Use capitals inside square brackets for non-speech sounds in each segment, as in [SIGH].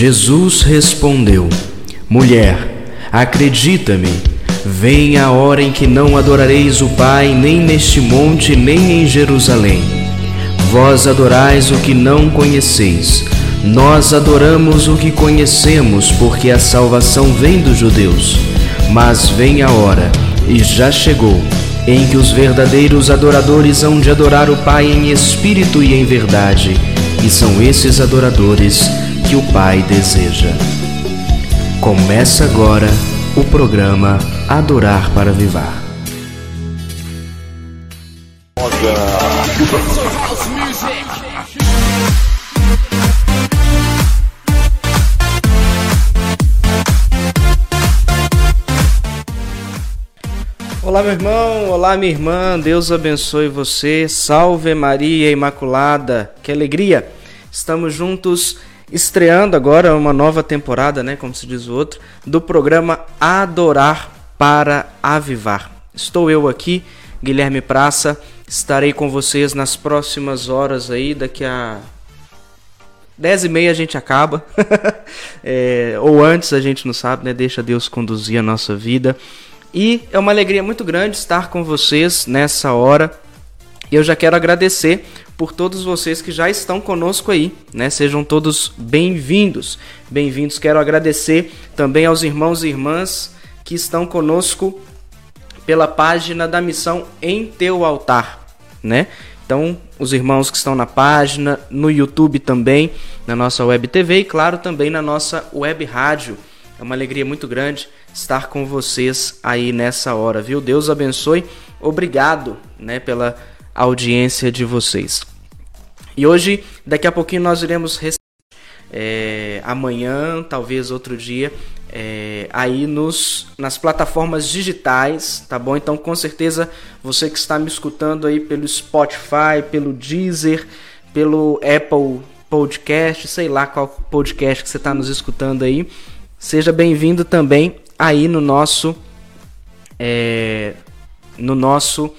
Jesus respondeu: Mulher, acredita-me, vem a hora em que não adorareis o Pai nem neste monte nem em Jerusalém. Vós adorais o que não conheceis. Nós adoramos o que conhecemos, porque a salvação vem dos judeus. Mas vem a hora, e já chegou, em que os verdadeiros adoradores hão de adorar o Pai em espírito e em verdade, e são esses adoradores que o Pai deseja. Começa agora o programa Adorar para Vivar. Olá, meu irmão, olá, minha irmã, Deus abençoe você, salve Maria Imaculada, que alegria! Estamos juntos estreando agora uma nova temporada, né, como se diz o outro, do programa Adorar para Avivar. Estou eu aqui, Guilherme Praça, estarei com vocês nas próximas horas aí, daqui a dez e meia a gente acaba, [LAUGHS] é, ou antes a gente não sabe, né? Deixa Deus conduzir a nossa vida. E é uma alegria muito grande estar com vocês nessa hora. E eu já quero agradecer por todos vocês que já estão conosco aí, né? Sejam todos bem-vindos. Bem-vindos. Quero agradecer também aos irmãos e irmãs que estão conosco pela página da missão Em Teu Altar, né? Então, os irmãos que estão na página, no YouTube também, na nossa web TV e, claro, também na nossa web rádio. É uma alegria muito grande estar com vocês aí nessa hora, viu? Deus abençoe. Obrigado, né, pela audiência de vocês. E hoje, daqui a pouquinho, nós iremos é, amanhã, talvez outro dia, é, aí nos, nas plataformas digitais, tá bom? Então, com certeza, você que está me escutando aí pelo Spotify, pelo Deezer, pelo Apple Podcast, sei lá qual podcast que você está nos escutando aí, seja bem-vindo também aí no nosso é, no nosso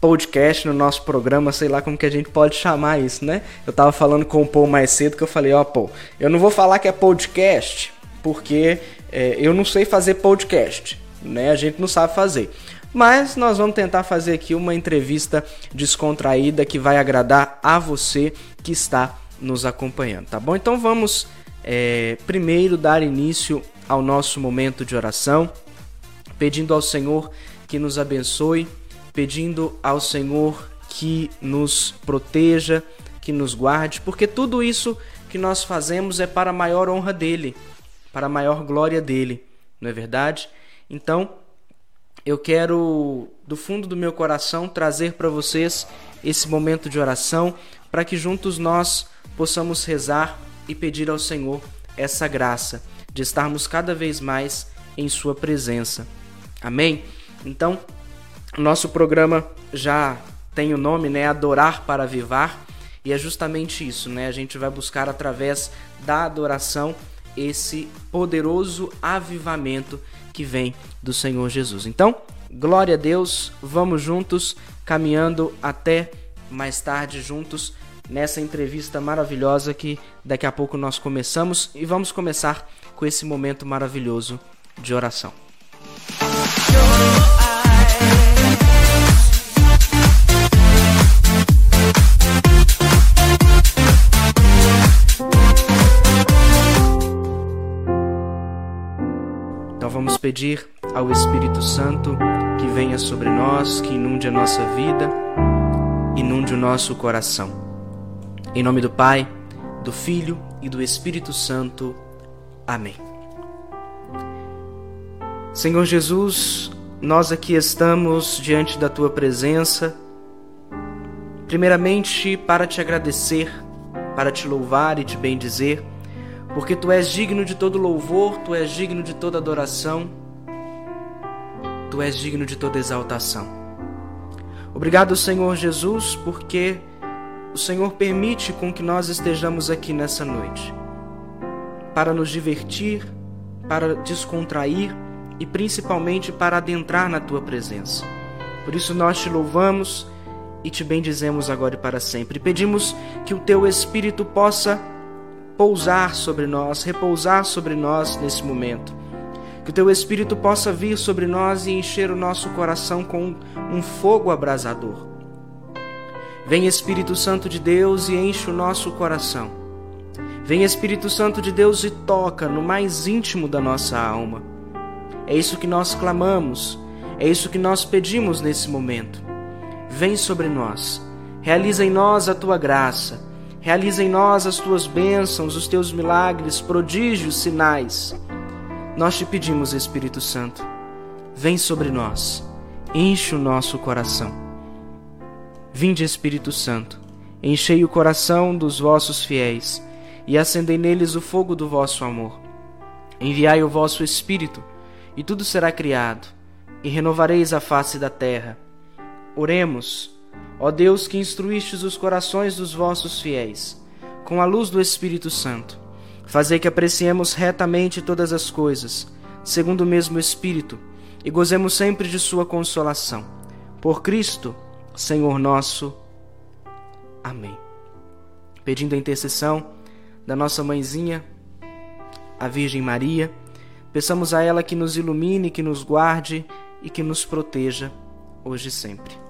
podcast, no nosso programa, sei lá como que a gente pode chamar isso, né? Eu tava falando com o Paul mais cedo que eu falei, ó, oh, Paul, eu não vou falar que é podcast, porque é, eu não sei fazer podcast, né? A gente não sabe fazer. Mas nós vamos tentar fazer aqui uma entrevista descontraída que vai agradar a você que está nos acompanhando, tá bom? Então vamos é, primeiro dar início ao nosso momento de oração, pedindo ao Senhor que nos abençoe pedindo ao Senhor que nos proteja, que nos guarde, porque tudo isso que nós fazemos é para a maior honra dele, para a maior glória dele, não é verdade? Então, eu quero do fundo do meu coração trazer para vocês esse momento de oração, para que juntos nós possamos rezar e pedir ao Senhor essa graça de estarmos cada vez mais em Sua presença. Amém? Então, nosso programa já tem o nome, né? Adorar para Avivar. E é justamente isso, né? A gente vai buscar através da adoração esse poderoso avivamento que vem do Senhor Jesus. Então, glória a Deus, vamos juntos caminhando até mais tarde juntos nessa entrevista maravilhosa que daqui a pouco nós começamos e vamos começar com esse momento maravilhoso de oração. Vamos pedir ao Espírito Santo que venha sobre nós, que inunde a nossa vida, inunde o nosso coração. Em nome do Pai, do Filho e do Espírito Santo. Amém. Senhor Jesus, nós aqui estamos diante da tua presença, primeiramente para te agradecer, para te louvar e te bendizer porque tu és digno de todo louvor, tu és digno de toda adoração, tu és digno de toda exaltação. Obrigado, Senhor Jesus, porque o Senhor permite com que nós estejamos aqui nessa noite para nos divertir, para descontrair e principalmente para adentrar na tua presença. Por isso nós te louvamos e te bendizemos agora e para sempre. Pedimos que o teu Espírito possa pousar sobre nós, repousar sobre nós nesse momento. Que o teu Espírito possa vir sobre nós e encher o nosso coração com um fogo abrasador. Vem Espírito Santo de Deus e enche o nosso coração. Vem Espírito Santo de Deus e toca no mais íntimo da nossa alma. É isso que nós clamamos, é isso que nós pedimos nesse momento. Vem sobre nós, realiza em nós a tua graça, realiza em nós as tuas bênçãos, os teus milagres, prodígios, sinais. Nós te pedimos, Espírito Santo, vem sobre nós, enche o nosso coração. Vinde, Espírito Santo, enchei o coração dos vossos fiéis e acendei neles o fogo do vosso amor. Enviai o vosso Espírito, e tudo será criado, e renovareis a face da terra. Oremos, ó Deus que instruístes os corações dos vossos fiéis, com a luz do Espírito Santo. Fazei que apreciemos retamente todas as coisas, segundo o mesmo Espírito, e gozemos sempre de Sua consolação. Por Cristo, Senhor nosso. Amém. Pedindo a intercessão da nossa mãezinha, a Virgem Maria, peçamos a ela que nos ilumine, que nos guarde e que nos proteja hoje e sempre.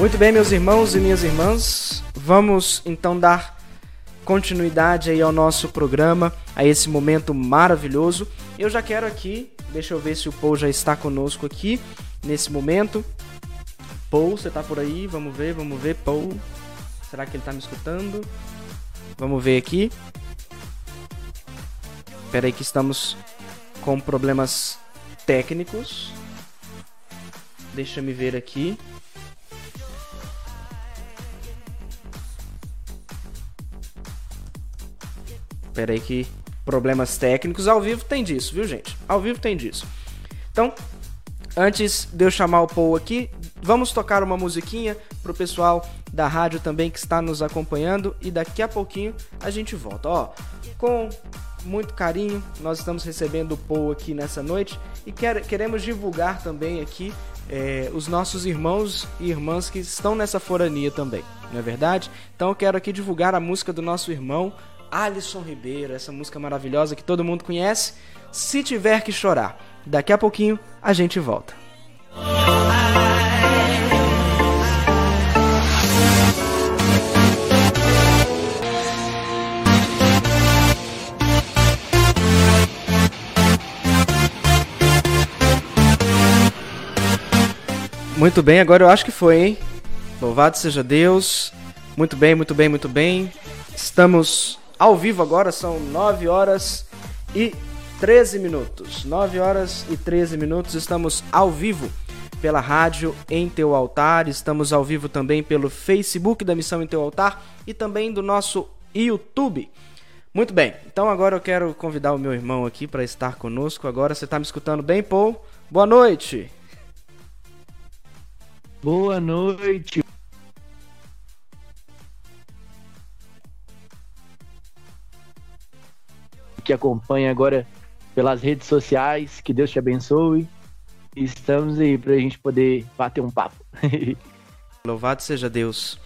Muito bem, meus irmãos e minhas irmãs, vamos então dar continuidade aí ao nosso programa, a esse momento maravilhoso. Eu já quero aqui, deixa eu ver se o Paul já está conosco aqui nesse momento. Paul, você tá por aí? Vamos ver, vamos ver, Paul. Será que ele tá me escutando? Vamos ver aqui. Espera aí que estamos com problemas técnicos. Deixa me ver aqui. Espera aí que problemas técnicos ao vivo tem disso, viu, gente? Ao vivo tem disso. Então, antes de eu chamar o Paul aqui, vamos tocar uma musiquinha pro pessoal da rádio também que está nos acompanhando e daqui a pouquinho a gente volta. Ó, com muito carinho, nós estamos recebendo o Paul aqui nessa noite e quer, queremos divulgar também aqui é, os nossos irmãos e irmãs que estão nessa forania também, não é verdade? Então eu quero aqui divulgar a música do nosso irmão Alisson Ribeiro, essa música maravilhosa que todo mundo conhece. Se tiver que chorar, daqui a pouquinho a gente volta. Muito bem, agora eu acho que foi, hein? Louvado seja Deus. Muito bem, muito bem, muito bem. Estamos ao vivo agora, são 9 horas e 13 minutos. 9 horas e 13 minutos, estamos ao vivo pela rádio em Teu Altar, estamos ao vivo também pelo Facebook da Missão em Teu Altar e também do nosso YouTube. Muito bem, então agora eu quero convidar o meu irmão aqui para estar conosco. Agora você está me escutando bem, Paul? Boa noite! Boa noite, que acompanha agora pelas redes sociais. Que Deus te abençoe. Estamos aí para a gente poder bater um papo. [LAUGHS] Louvado seja Deus.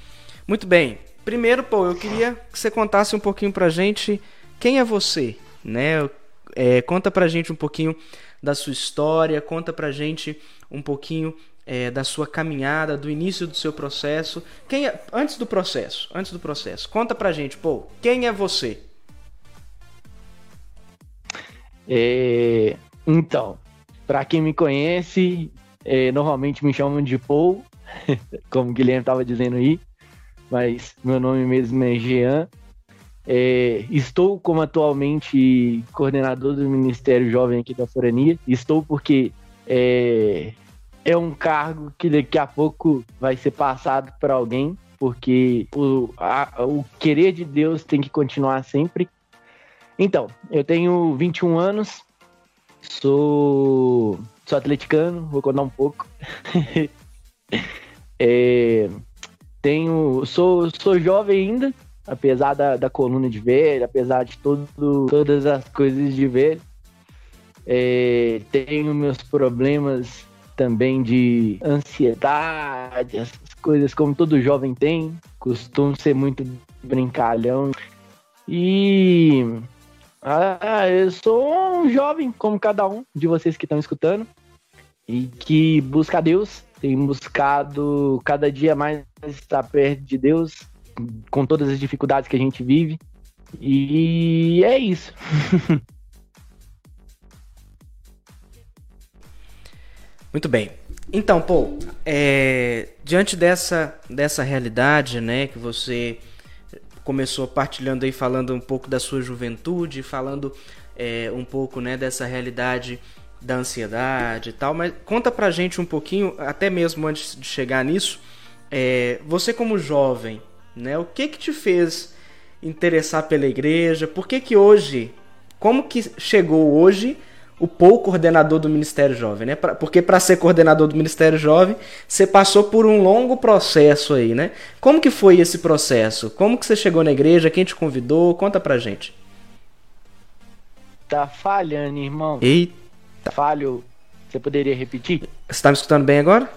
Muito bem. Primeiro, pô, eu queria que você contasse um pouquinho pra gente quem é você, né? É, conta pra gente um pouquinho da sua história, conta pra gente um pouquinho é, da sua caminhada, do início do seu processo. Quem é, antes do processo, antes do processo, conta pra gente, pô, quem é você? É, então, para quem me conhece, é, normalmente me chamam de Paul, [LAUGHS] como o Guilherme estava dizendo aí, mas meu nome mesmo é Jean. É, estou como atualmente coordenador do Ministério Jovem aqui da Forania. Estou porque é, é um cargo que daqui a pouco vai ser passado para alguém, porque o, a, o querer de Deus tem que continuar sempre. Então, eu tenho 21 anos, sou, sou atleticano, vou contar um pouco. [LAUGHS] é, tenho, sou, sou jovem ainda, apesar da, da coluna de velho, apesar de todo, todas as coisas de velho. É, tenho meus problemas também de ansiedade, essas coisas como todo jovem tem. Costumo ser muito brincalhão. E ah, eu sou um jovem como cada um de vocês que estão escutando e que busca Deus, tem buscado cada dia mais estar perto de Deus, com todas as dificuldades que a gente vive. E é isso. [LAUGHS] Muito bem. Então, Paul, é, diante dessa, dessa realidade, né, que você começou partilhando aí, falando um pouco da sua juventude, falando é, um pouco, né, dessa realidade da ansiedade e tal, mas conta pra gente um pouquinho, até mesmo antes de chegar nisso, é, você como jovem, né, o que que te fez interessar pela igreja? Por que que hoje, como que chegou hoje o Paul coordenador do Ministério Jovem, né? Pra, porque para ser coordenador do Ministério Jovem, você passou por um longo processo aí, né? Como que foi esse processo? Como que você chegou na igreja? Quem te convidou? Conta pra gente. Tá falhando, irmão. Eita. Falho. Você poderia repetir? Você tá me escutando bem agora?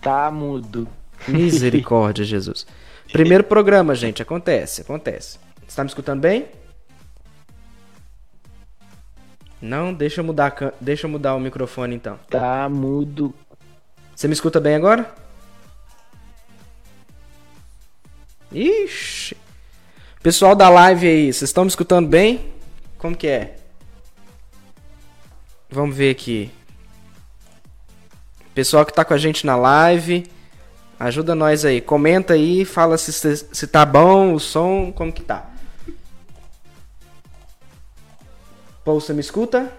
Tá mudo. Misericórdia, Jesus. Primeiro programa, gente, acontece, acontece. Você tá me escutando bem? Não, deixa eu mudar, deixa eu mudar o microfone então. Tá mudo. Você me escuta bem agora? Ixi. Pessoal da live aí, vocês estão me escutando bem? Como que é? Vamos ver aqui. Pessoal que tá com a gente na live, ajuda nós aí. Comenta aí, fala se, se tá bom o som, como que tá. Paul, você me escuta?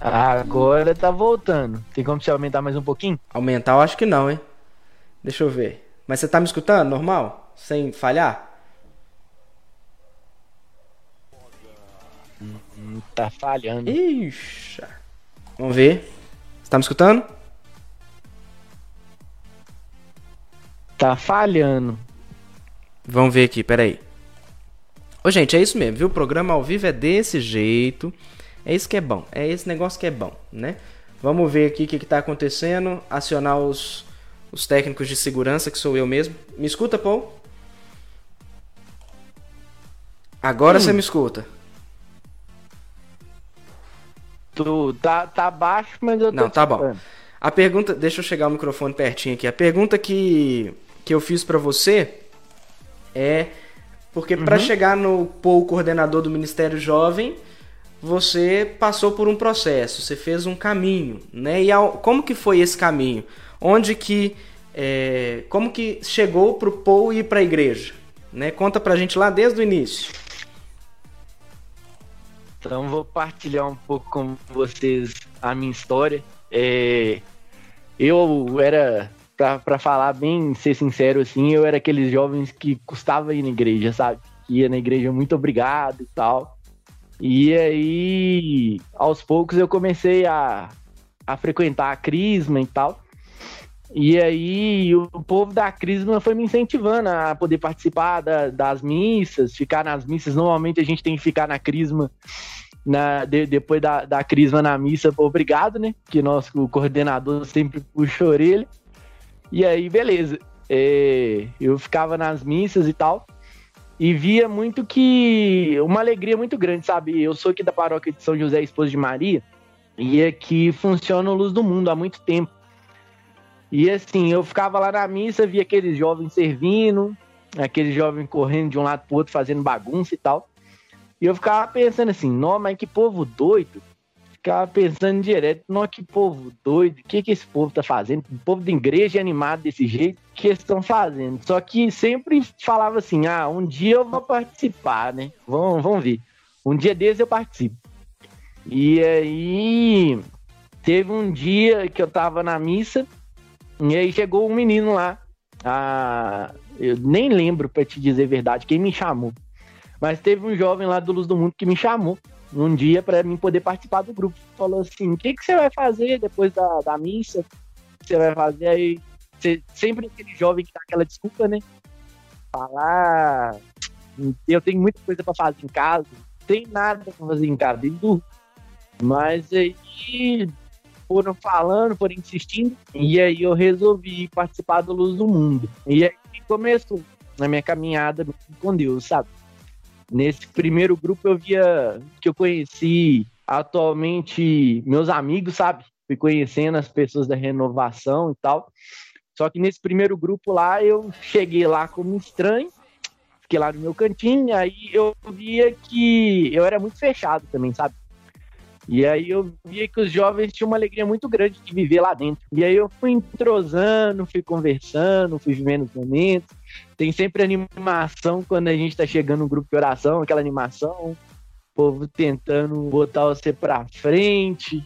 Agora tá voltando. Tem como você aumentar mais um pouquinho? Aumentar eu acho que não, hein? Deixa eu ver. Mas você tá me escutando normal? Sem falhar? Hum, tá falhando. Ixi. Vamos ver. Você tá me escutando? Tá falhando. Vamos ver aqui, peraí. Ô, gente, é isso mesmo, viu? O programa ao vivo é desse jeito. É isso que é bom. É esse negócio que é bom, né? Vamos ver aqui o que está acontecendo. Acionar os, os técnicos de segurança, que sou eu mesmo. Me escuta, Paul? Agora hum. você me escuta. Tu tá, tá baixo, mas eu tô Não, tá bom. A pergunta, deixa eu chegar o microfone pertinho aqui. A pergunta que, que eu fiz para você é porque uhum. para chegar no Paul coordenador do Ministério Jovem, você passou por um processo, você fez um caminho, né? E ao, como que foi esse caminho? Onde que é, como que chegou para o Paul ir para a igreja? Né? Conta para a gente lá desde o início. Então vou partilhar um pouco com vocês a minha história. É, eu era pra, falar bem, ser sincero, assim, eu era aqueles jovens que custava ir na igreja, sabe? Ia na igreja muito obrigado e tal. E aí, aos poucos, eu comecei a, a frequentar a Crisma e tal. E aí, o povo da Crisma foi me incentivando a poder participar da, das missas, ficar nas missas. Normalmente a gente tem que ficar na Crisma, na, de, depois da, da Crisma na missa, obrigado, né? Que nosso coordenador sempre puxa a orelha. E aí, beleza. É, eu ficava nas missas e tal. E via muito que. Uma alegria muito grande, sabe? Eu sou aqui da paróquia de São José, esposo de Maria. E aqui funciona o Luz do Mundo há muito tempo. E assim, eu ficava lá na missa, via aqueles jovens servindo, aqueles jovens correndo de um lado pro outro, fazendo bagunça e tal. E eu ficava pensando assim, não, mas que povo doido ficava pensando direto, não, que povo doido, o que, que esse povo tá fazendo? O povo da igreja é animado desse jeito, o que eles estão fazendo? Só que sempre falava assim, ah, um dia eu vou participar, né? Vamos, vamos ver. Um dia desses eu participo. E aí teve um dia que eu tava na missa e aí chegou um menino lá. Ah, eu nem lembro para te dizer a verdade quem me chamou. Mas teve um jovem lá do Luz do Mundo que me chamou um dia para mim poder participar do grupo. Falou assim: o que, que você vai fazer depois da, da missa? Você vai fazer aí? Você, sempre aquele jovem que dá aquela desculpa, né? Falar, eu tenho muita coisa para fazer em casa, tem nada para fazer em casa, desde Mas aí foram falando, foram insistindo, e aí eu resolvi participar do Luz do Mundo. E aí começou na minha caminhada com Deus, sabe? Nesse primeiro grupo eu via que eu conheci atualmente meus amigos, sabe? Fui conhecendo as pessoas da renovação e tal. Só que nesse primeiro grupo lá eu cheguei lá como estranho, fiquei lá no meu cantinho, aí eu via que eu era muito fechado também, sabe? E aí eu via que os jovens tinham uma alegria muito grande de viver lá dentro. E aí eu fui entrosando, fui conversando, fui vivendo os momentos. Tem sempre animação quando a gente tá chegando no grupo de oração, aquela animação, o povo tentando botar você pra frente,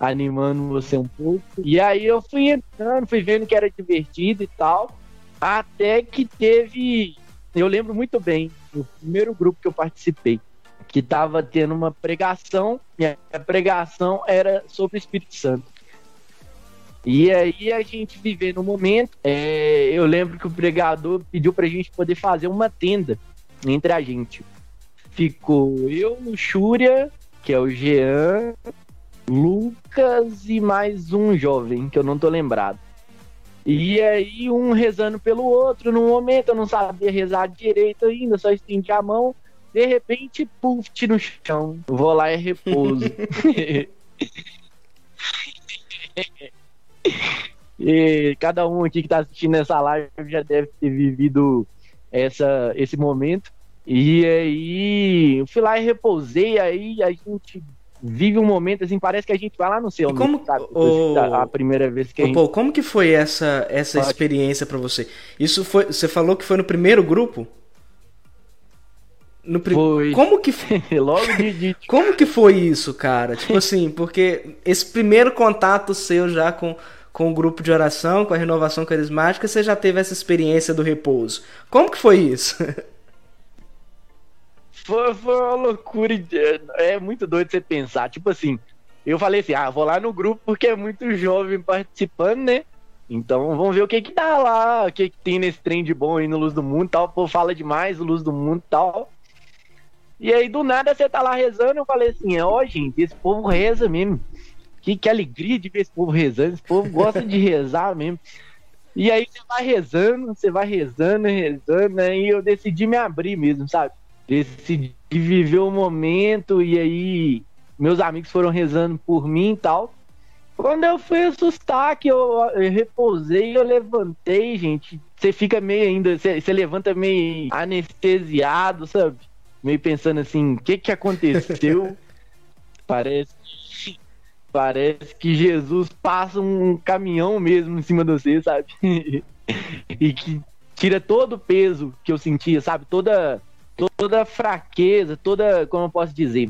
animando você um pouco. E aí eu fui entrando, fui vendo que era divertido e tal, até que teve, eu lembro muito bem, o primeiro grupo que eu participei que estava tendo uma pregação, e a pregação era sobre o Espírito Santo. E aí a gente vivendo no momento, é, eu lembro que o pregador pediu para a gente poder fazer uma tenda entre a gente. Ficou eu, Luxúria, que é o Jean, Lucas e mais um jovem, que eu não tô lembrado. E aí um rezando pelo outro, no momento eu não sabia rezar direito ainda, só estendi a mão. De repente, puf, no chão. Vou lá e repouso. [LAUGHS] [LAUGHS] e cada um aqui que tá assistindo essa live já deve ter vivido essa, esse momento. E aí, eu fui lá e repousei, aí a gente vive um momento assim, parece que a gente vai lá no céu. E como sabe? O... A primeira vez que a gente... Pô, como que foi essa essa experiência para você? Isso foi, você falou que foi no primeiro grupo? No prim... Foi. Como que [LAUGHS] logo de, de, [LAUGHS] Como que foi isso, cara? Tipo [LAUGHS] assim, porque esse primeiro contato seu já com com o grupo de oração, com a renovação carismática, você já teve essa experiência do repouso. Como que foi isso? [LAUGHS] Foi, foi uma loucura. É muito doido você pensar. Tipo assim, eu falei assim: ah, vou lá no grupo porque é muito jovem participando, né? Então vamos ver o que que dá lá, o que que tem nesse trem de bom aí no Luz do Mundo tal. O povo fala demais, Luz do Mundo tal. E aí, do nada, você tá lá rezando. Eu falei assim: ó, oh, gente, esse povo reza mesmo. Que, que alegria de ver esse povo rezando. Esse povo gosta de rezar mesmo. E aí, você vai rezando, você vai rezando, rezando. Aí eu decidi me abrir mesmo, sabe? Decidi viver o momento. E aí, meus amigos foram rezando por mim e tal. Quando eu fui assustar, que eu, eu repousei, eu levantei, gente. Você fica meio ainda, você, você levanta meio anestesiado, sabe? meio pensando assim, o que que aconteceu? [LAUGHS] parece parece que Jesus passa um caminhão mesmo em cima de você, sabe? [LAUGHS] e que tira todo o peso que eu sentia, sabe? Toda toda fraqueza, toda, como eu posso dizer,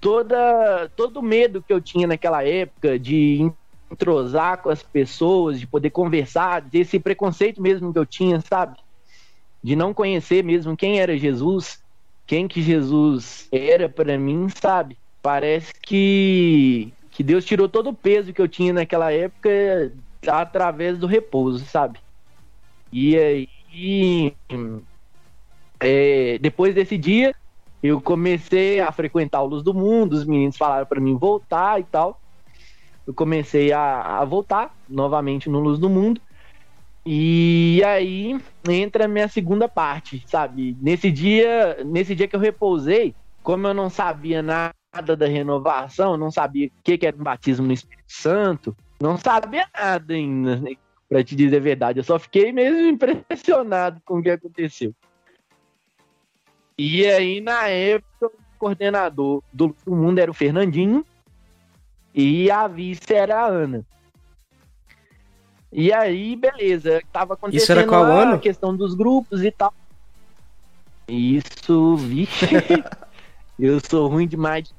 toda todo medo que eu tinha naquela época de entrosar com as pessoas, de poder conversar, desse preconceito mesmo que eu tinha, sabe? de não conhecer mesmo quem era Jesus, quem que Jesus era para mim, sabe? Parece que que Deus tirou todo o peso que eu tinha naquela época através do repouso, sabe? E aí, é, depois desse dia, eu comecei a frequentar o Luz do Mundo, os meninos falaram para mim voltar e tal. Eu comecei a, a voltar novamente no Luz do Mundo. E aí entra a minha segunda parte, sabe? Nesse dia, nesse dia que eu repousei, como eu não sabia nada da renovação, não sabia o que, era um batismo no Espírito Santo, não sabia nada ainda, né? para te dizer a verdade. Eu só fiquei mesmo impressionado com o que aconteceu. E aí, na época, o coordenador do mundo era o Fernandinho e a vice era a Ana. E aí, beleza, tava acontecendo Isso era qual a ano? questão dos grupos e tal. Isso, vixe. [LAUGHS] eu sou ruim demais.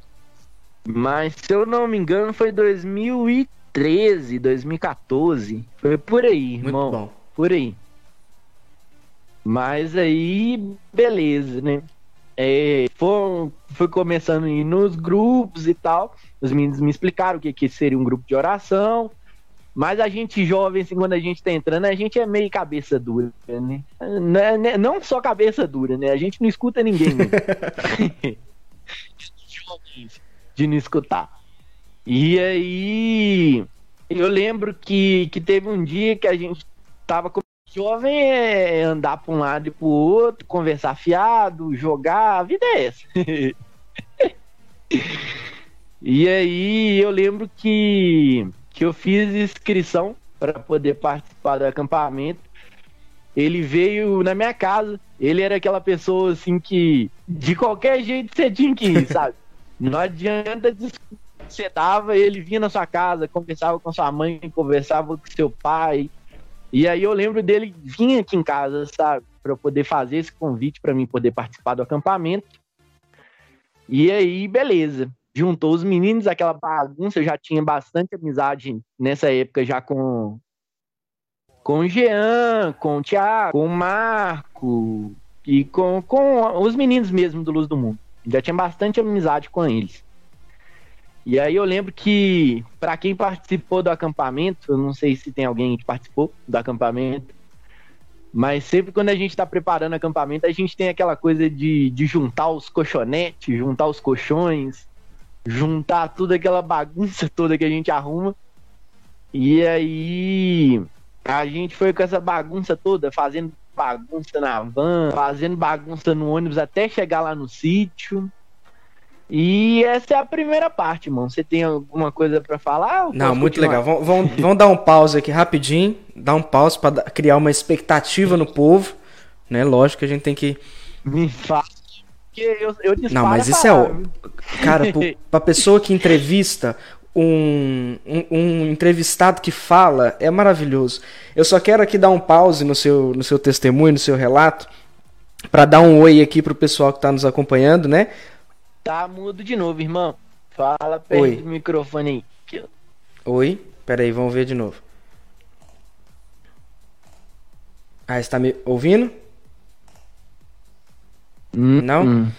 Mas se eu não me engano, foi 2013, 2014. Foi por aí, Muito irmão. bom. Por aí. Mas aí, beleza, né? É, foi, foi começando a ir nos grupos e tal. Os meninos me explicaram o que, que seria um grupo de oração. Mas a gente jovem, assim, quando a gente tá entrando, a gente é meio cabeça dura, né? Não, é- né- não só cabeça dura, né? A gente não escuta ninguém. Né? [LAUGHS] [LAUGHS] De não escutar. E aí, eu lembro que, que teve um dia que a gente tava com jovem é andar pra um lado e pro outro, conversar fiado, jogar, a vida é essa. [LAUGHS] e aí eu lembro que, que eu fiz inscrição para poder participar do acampamento. Ele veio na minha casa. Ele era aquela pessoa assim que de qualquer jeito você tinha que ir, sabe? Não adianta você dava, ele vinha na sua casa, conversava com sua mãe, conversava com seu pai. E aí eu lembro dele vir aqui em casa, sabe? Para eu poder fazer esse convite para mim poder participar do acampamento. E aí, beleza. Juntou os meninos, aquela bagunça, eu já tinha bastante amizade nessa época já com com o Jean, com o Thiago, com o Marco e com, com os meninos mesmo do Luz do Mundo. Já tinha bastante amizade com eles. E aí eu lembro que, para quem participou do acampamento, eu não sei se tem alguém que participou do acampamento, mas sempre quando a gente está preparando acampamento, a gente tem aquela coisa de, de juntar os colchonetes, juntar os colchões, juntar toda aquela bagunça [LAUGHS] toda que a gente arruma. E aí a gente foi com essa bagunça toda, fazendo bagunça na van, fazendo bagunça no ônibus até chegar lá no sítio. E essa é a primeira parte, irmão. Você tem alguma coisa pra falar? Não, muito continuar? legal. Vamos, vamos, vamos dar um pause aqui rapidinho. Dar um pause para criar uma expectativa no povo. Né? Lógico que a gente tem que. Me fala. Porque eu, eu Não, mas isso é. palavra, ó, viu? Cara, pra pessoa que [LAUGHS] entrevista, um, um, um entrevistado que fala, é maravilhoso. Eu só quero aqui dar um pause no seu, no seu testemunho, no seu relato. Pra dar um oi aqui pro pessoal que tá nos acompanhando, né? Tá mudo de novo, irmão. Fala perto Oi. do microfone aí. Oi, peraí, vamos ver de novo. Ah, você tá me ouvindo? Não? Hum.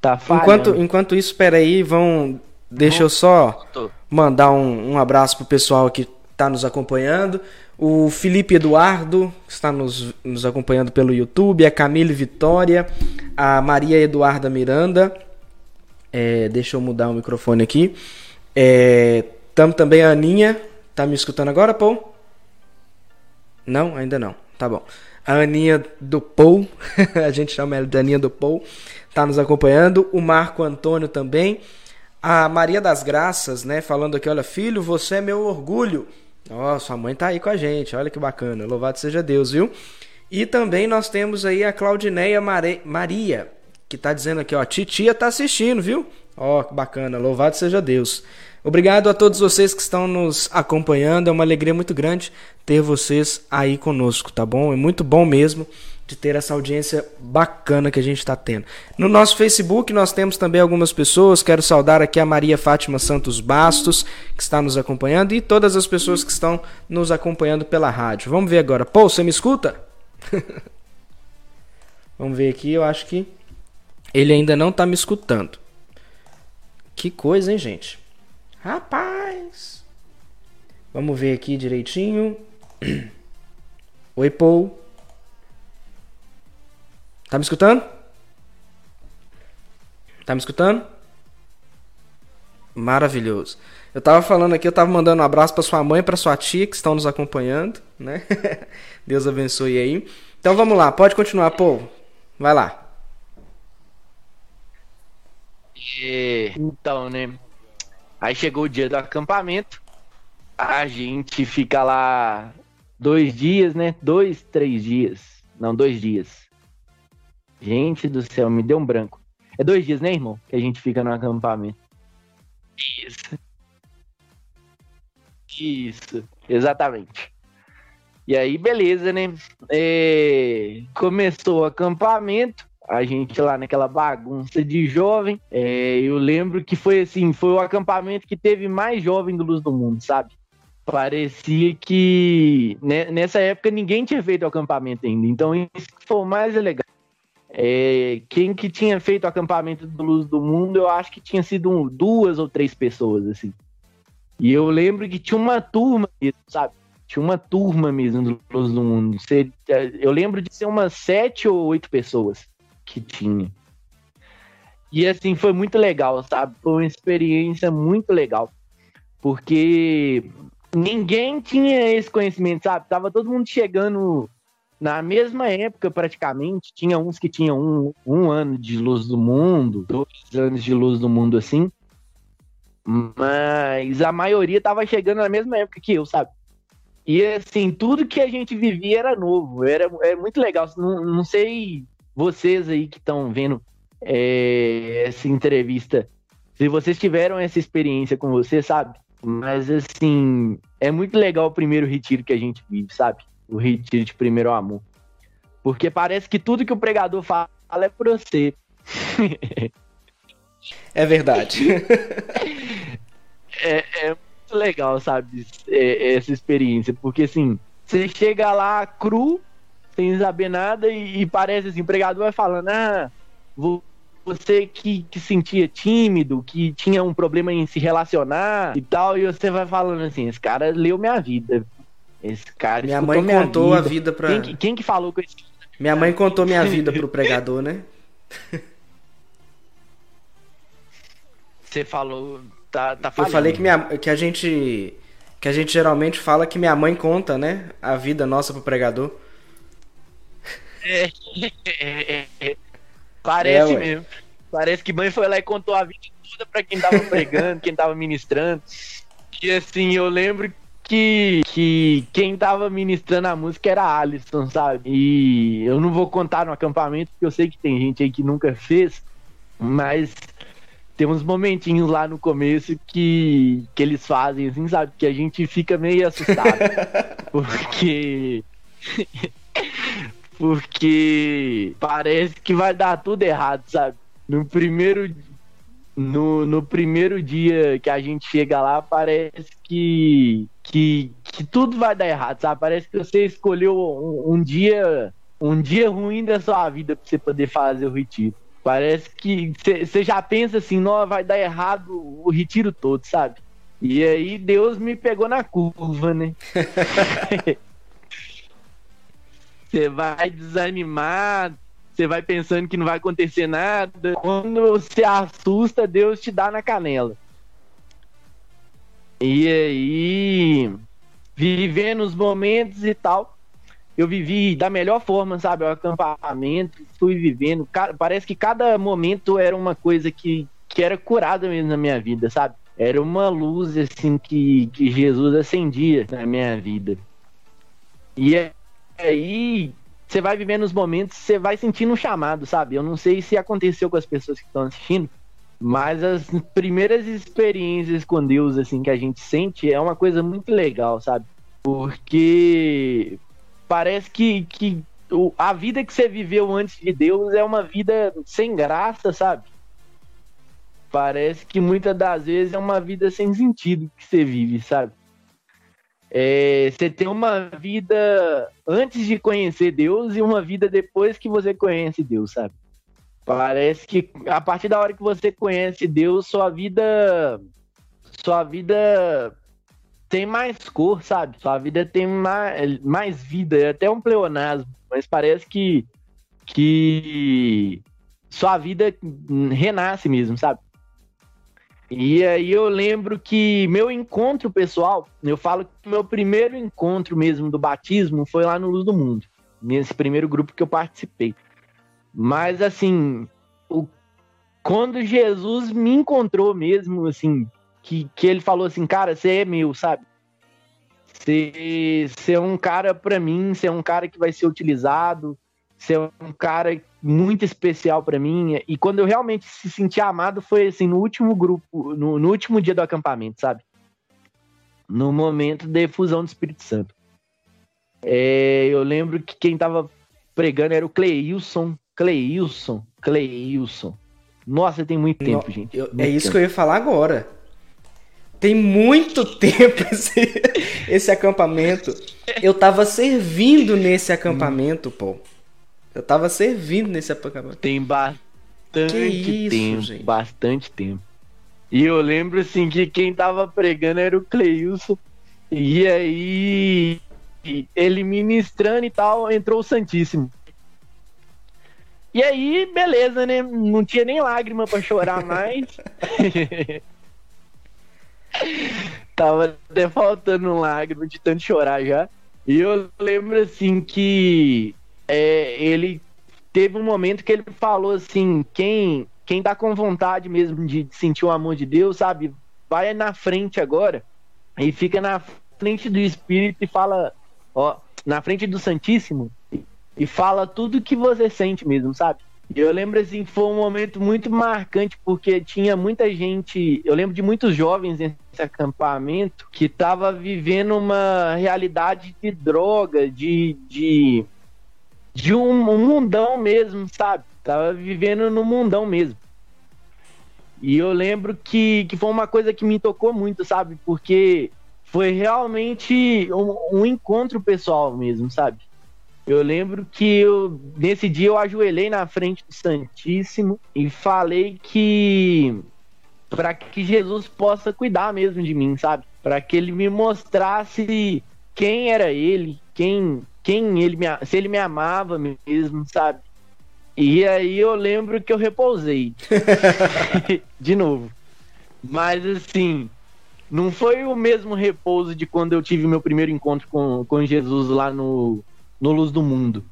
Tá falhando. Enquanto, enquanto isso, peraí, vão. Deixa eu só mandar um, um abraço pro pessoal que está nos acompanhando. O Felipe Eduardo, que está nos, nos acompanhando pelo YouTube. A Camille Vitória. A Maria Eduarda Miranda. É, deixa eu mudar o microfone aqui. É, tamo também a Aninha. Tá me escutando agora, Paul? Não, ainda não. Tá bom. A Aninha do Paul, [LAUGHS] a gente chama ela de Aninha do Paul, tá nos acompanhando. O Marco Antônio também. A Maria das Graças, né, falando aqui, olha, filho, você é meu orgulho. Ó, sua mãe tá aí com a gente, olha que bacana. Louvado seja Deus, viu? E também nós temos aí a Claudineia Mare- Maria, que tá dizendo aqui, ó, titia tá assistindo, viu? Ó, que bacana, louvado seja Deus. Obrigado a todos vocês que estão nos acompanhando, é uma alegria muito grande ter vocês aí conosco, tá bom? É muito bom mesmo de ter essa audiência bacana que a gente está tendo. No nosso Facebook nós temos também algumas pessoas, quero saudar aqui a Maria Fátima Santos Bastos, que está nos acompanhando, e todas as pessoas que estão nos acompanhando pela rádio. Vamos ver agora. Pô, você me escuta? [LAUGHS] Vamos ver aqui, eu acho que ele ainda não está me escutando. Que coisa, hein, gente? Rapaz! Vamos ver aqui direitinho. [CLEARS THROAT] Oi, Paul. Tá me escutando? Tá me escutando? Maravilhoso. Eu tava falando aqui, eu tava mandando um abraço para sua mãe, para sua tia que estão nos acompanhando, né? [LAUGHS] Deus abençoe aí. Então vamos lá, pode continuar, Paul. Vai lá. É, então, né? Aí chegou o dia do acampamento. A gente fica lá dois dias, né? Dois, três dias. Não, dois dias. Gente do céu, me deu um branco. É dois dias, né, irmão? Que a gente fica no acampamento. Isso. Isso, exatamente. E aí, beleza, né? É, Começou o acampamento. a gente lá naquela bagunça de jovem. É, eu lembro que foi assim, foi o acampamento que teve mais jovem do Luz do Mundo, sabe? Parecia que né, nessa época ninguém tinha feito o acampamento ainda. Então isso foi o mais legal. É, quem que tinha feito o acampamento do Luz do Mundo, eu acho que tinha sido um, duas ou três pessoas, assim. E eu lembro que tinha uma turma mesmo, sabe? Tinha uma turma mesmo do Luz do Mundo. Eu lembro de ser umas sete ou oito pessoas que tinha. E assim, foi muito legal, sabe? Foi uma experiência muito legal. Porque ninguém tinha esse conhecimento, sabe? Tava todo mundo chegando na mesma época, praticamente. Tinha uns que tinham um, um ano de luz do mundo, dois anos de luz do mundo, assim. Mas a maioria tava chegando na mesma época que eu, sabe? E assim, tudo que a gente vivia era novo, era, era muito legal. Não, não sei vocês aí que estão vendo é, essa entrevista, se vocês tiveram essa experiência com você, sabe? Mas assim, é muito legal o primeiro retiro que a gente vive, sabe? O retiro de primeiro amor. Porque parece que tudo que o pregador fala é por você. é verdade. é, é, muito legal, sabe? É, essa experiência. Porque assim, você chega lá cru, sem saber nada e, e parece assim, o empregador vai falando, ah, você que, que sentia tímido, que tinha um problema em se relacionar e tal, e você vai falando assim, esse cara leu minha vida. Esse cara Minha mãe minha contou vida. a vida pra. Quem, quem que falou com esse Minha mãe contou minha [LAUGHS] vida pro pregador, né? [LAUGHS] Você falou. Tá, tá Eu falei que, minha, que a gente. Que a gente geralmente fala que minha mãe conta, né? A vida nossa pro pregador. É, é, é, Parece é, mesmo. Parece que mãe foi lá e contou a vida toda pra quem tava [LAUGHS] pregando, quem tava ministrando. E assim, eu lembro que, que quem tava ministrando a música era a Alisson, sabe? E eu não vou contar no acampamento, porque eu sei que tem gente aí que nunca fez, mas tem uns momentinhos lá no começo que, que eles fazem, assim, sabe? Que a gente fica meio assustado. [LAUGHS] porque porque parece que vai dar tudo errado, sabe? No primeiro no, no primeiro dia que a gente chega lá, parece que, que, que tudo vai dar errado, sabe? Parece que você escolheu um, um dia um dia ruim da sua vida para você poder fazer o retiro. Parece que você já pensa assim, não, vai dar errado o retiro todo, sabe? E aí Deus me pegou na curva, né? [LAUGHS] [LAUGHS] Você vai desanimar, você vai pensando que não vai acontecer nada. Quando você assusta, Deus te dá na canela. E aí, vivendo os momentos e tal, eu vivi da melhor forma, sabe? O acampamento, fui vivendo. Parece que cada momento era uma coisa que, que era curada mesmo na minha vida, sabe? Era uma luz, assim, que, que Jesus acendia na minha vida. E aí você vai vivendo os momentos, você vai sentindo um chamado, sabe? Eu não sei se aconteceu com as pessoas que estão assistindo, mas as primeiras experiências com Deus, assim, que a gente sente é uma coisa muito legal, sabe? Porque parece que, que a vida que você viveu antes de Deus é uma vida sem graça, sabe? Parece que muitas das vezes é uma vida sem sentido que você vive, sabe? É, você tem uma vida antes de conhecer Deus e uma vida depois que você conhece Deus, sabe? Parece que a partir da hora que você conhece Deus, sua vida sua vida tem mais cor, sabe? Sua vida tem mais, mais vida, é até um pleonasmo, mas parece que que sua vida renasce mesmo, sabe? E aí eu lembro que meu encontro pessoal, eu falo que meu primeiro encontro mesmo do batismo foi lá no Luz do Mundo, nesse primeiro grupo que eu participei. Mas assim, o, quando Jesus me encontrou mesmo, assim, que, que ele falou assim, cara, você é meu, sabe? Você, é um cara para mim, você é um cara que vai ser utilizado, é um cara muito especial para mim. E quando eu realmente se senti amado foi assim no último grupo, no, no, último dia do acampamento, sabe? No momento da efusão do Espírito Santo. É, eu lembro que quem tava pregando era o Cleilson Cleilson. Cleilson. Nossa, tem muito tempo, no, gente. Eu, muito é isso tempo. que eu ia falar agora. Tem muito [LAUGHS] tempo esse, esse acampamento. Eu tava servindo nesse acampamento, pô. Eu tava servindo nesse acampamento. Tem bastante isso, tempo. Gente? Bastante tempo. E eu lembro assim que quem tava pregando era o Cleilson. E aí, ele ministrando e tal, entrou o Santíssimo. E aí, beleza, né? Não tinha nem lágrima para chorar mais. [LAUGHS] Tava até faltando lágrima de tanto chorar já. E eu lembro assim que é, ele teve um momento que ele falou assim: quem, quem tá com vontade mesmo de sentir o amor de Deus, sabe? Vai na frente agora e fica na frente do Espírito e fala, ó, na frente do Santíssimo e fala tudo que você sente mesmo, sabe? E eu lembro assim, foi um momento muito marcante porque tinha muita gente, eu lembro de muitos jovens nesse acampamento que estava vivendo uma realidade de droga, de de, de um, um mundão mesmo, sabe? Tava vivendo no mundão mesmo. E eu lembro que, que foi uma coisa que me tocou muito, sabe? Porque foi realmente um, um encontro pessoal mesmo, sabe? Eu lembro que eu, nesse dia eu ajoelhei na frente do Santíssimo e falei que para que Jesus possa cuidar mesmo de mim, sabe? Para que ele me mostrasse quem era ele, quem quem ele me, se ele me amava mesmo, sabe? E aí eu lembro que eu repousei. [LAUGHS] de novo. Mas assim, não foi o mesmo repouso de quando eu tive meu primeiro encontro com, com Jesus lá no no Luz do Mundo.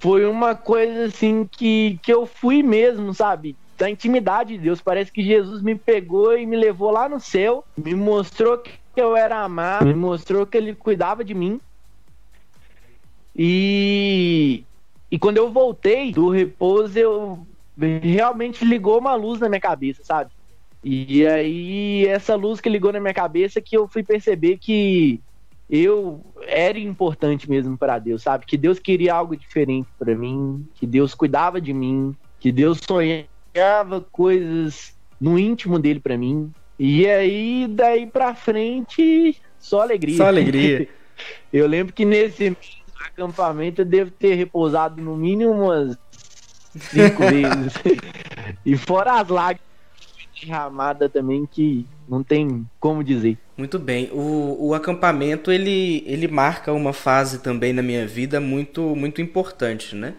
Foi uma coisa assim que, que eu fui mesmo, sabe? Da intimidade de Deus. Parece que Jesus me pegou e me levou lá no céu, me mostrou que eu era amado, me mostrou que ele cuidava de mim. E, e quando eu voltei do repouso, eu realmente ligou uma luz na minha cabeça, sabe? E aí, essa luz que ligou na minha cabeça que eu fui perceber que eu era importante mesmo para Deus, sabe? Que Deus queria algo diferente para mim, que Deus cuidava de mim, que Deus sonhava coisas no íntimo dele para mim. E aí daí para frente só alegria. Só alegria. [LAUGHS] eu lembro que nesse acampamento eu devo ter repousado no mínimo umas cinco [LAUGHS] vezes. e fora as lágrimas derramada também que não tem como dizer. Muito bem. O, o acampamento ele, ele marca uma fase também na minha vida muito muito importante, né?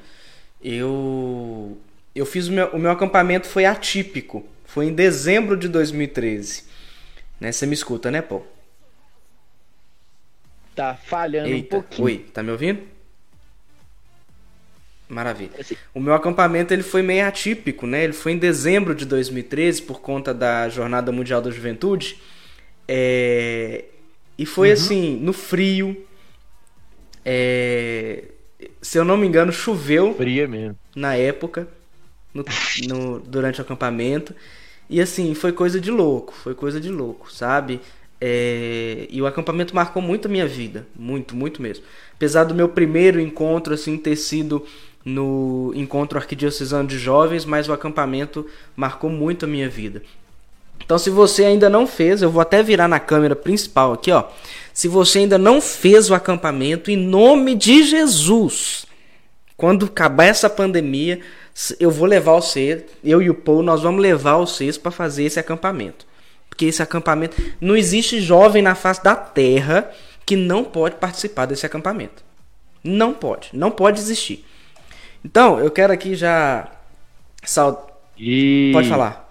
Eu eu fiz o meu, o meu acampamento foi atípico. Foi em dezembro de 2013. Né? Você me escuta, né, pô? Tá falhando Eita, um pouquinho. Oi, tá me ouvindo? Maravilha. O meu acampamento ele foi meio atípico, né? Ele foi em dezembro de 2013 por conta da Jornada Mundial da Juventude. É... E foi uhum. assim, no frio. É... Se eu não me engano, choveu. Fria mesmo. Na época, no, no, durante o acampamento. E assim, foi coisa de louco. Foi coisa de louco, sabe? É... E o acampamento marcou muito a minha vida. Muito, muito mesmo. Apesar do meu primeiro encontro assim ter sido no encontro arquidiocesano de jovens, mas o acampamento marcou muito a minha vida. Então, se você ainda não fez, eu vou até virar na câmera principal aqui, ó. Se você ainda não fez o acampamento, em nome de Jesus, quando acabar essa pandemia, eu vou levar você, eu e o Paul, nós vamos levar vocês para fazer esse acampamento. Porque esse acampamento, não existe jovem na face da terra que não pode participar desse acampamento. Não pode, não pode existir. Então, eu quero aqui já. Sal... E... Pode falar.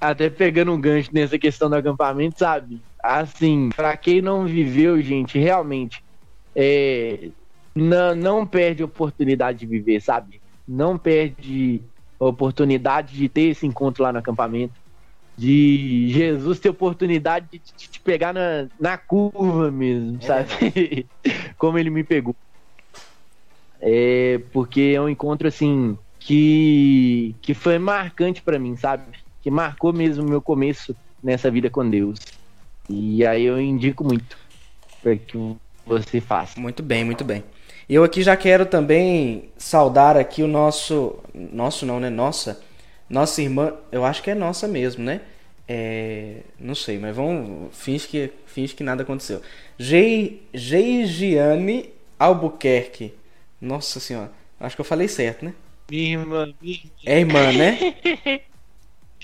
Até pegando um gancho nessa questão do acampamento, sabe? Assim, pra quem não viveu, gente, realmente, é... não, não perde oportunidade de viver, sabe? Não perde oportunidade de ter esse encontro lá no acampamento. De Jesus ter oportunidade de te pegar na, na curva mesmo, é. sabe? [LAUGHS] Como ele me pegou. É porque é um encontro assim que que foi marcante para mim, sabe? Que marcou mesmo o meu começo nessa vida com Deus. E aí eu indico muito para que você faça. Muito bem, muito bem. Eu aqui já quero também saudar aqui o nosso, nosso não, né? Nossa, nossa irmã, eu acho que é nossa mesmo, né? É, não sei, mas vamos, finge que, finge que nada aconteceu. Geigiane Albuquerque. Nossa senhora, acho que eu falei certo, né? Minha irmã, minha. É irmã, né? [LAUGHS]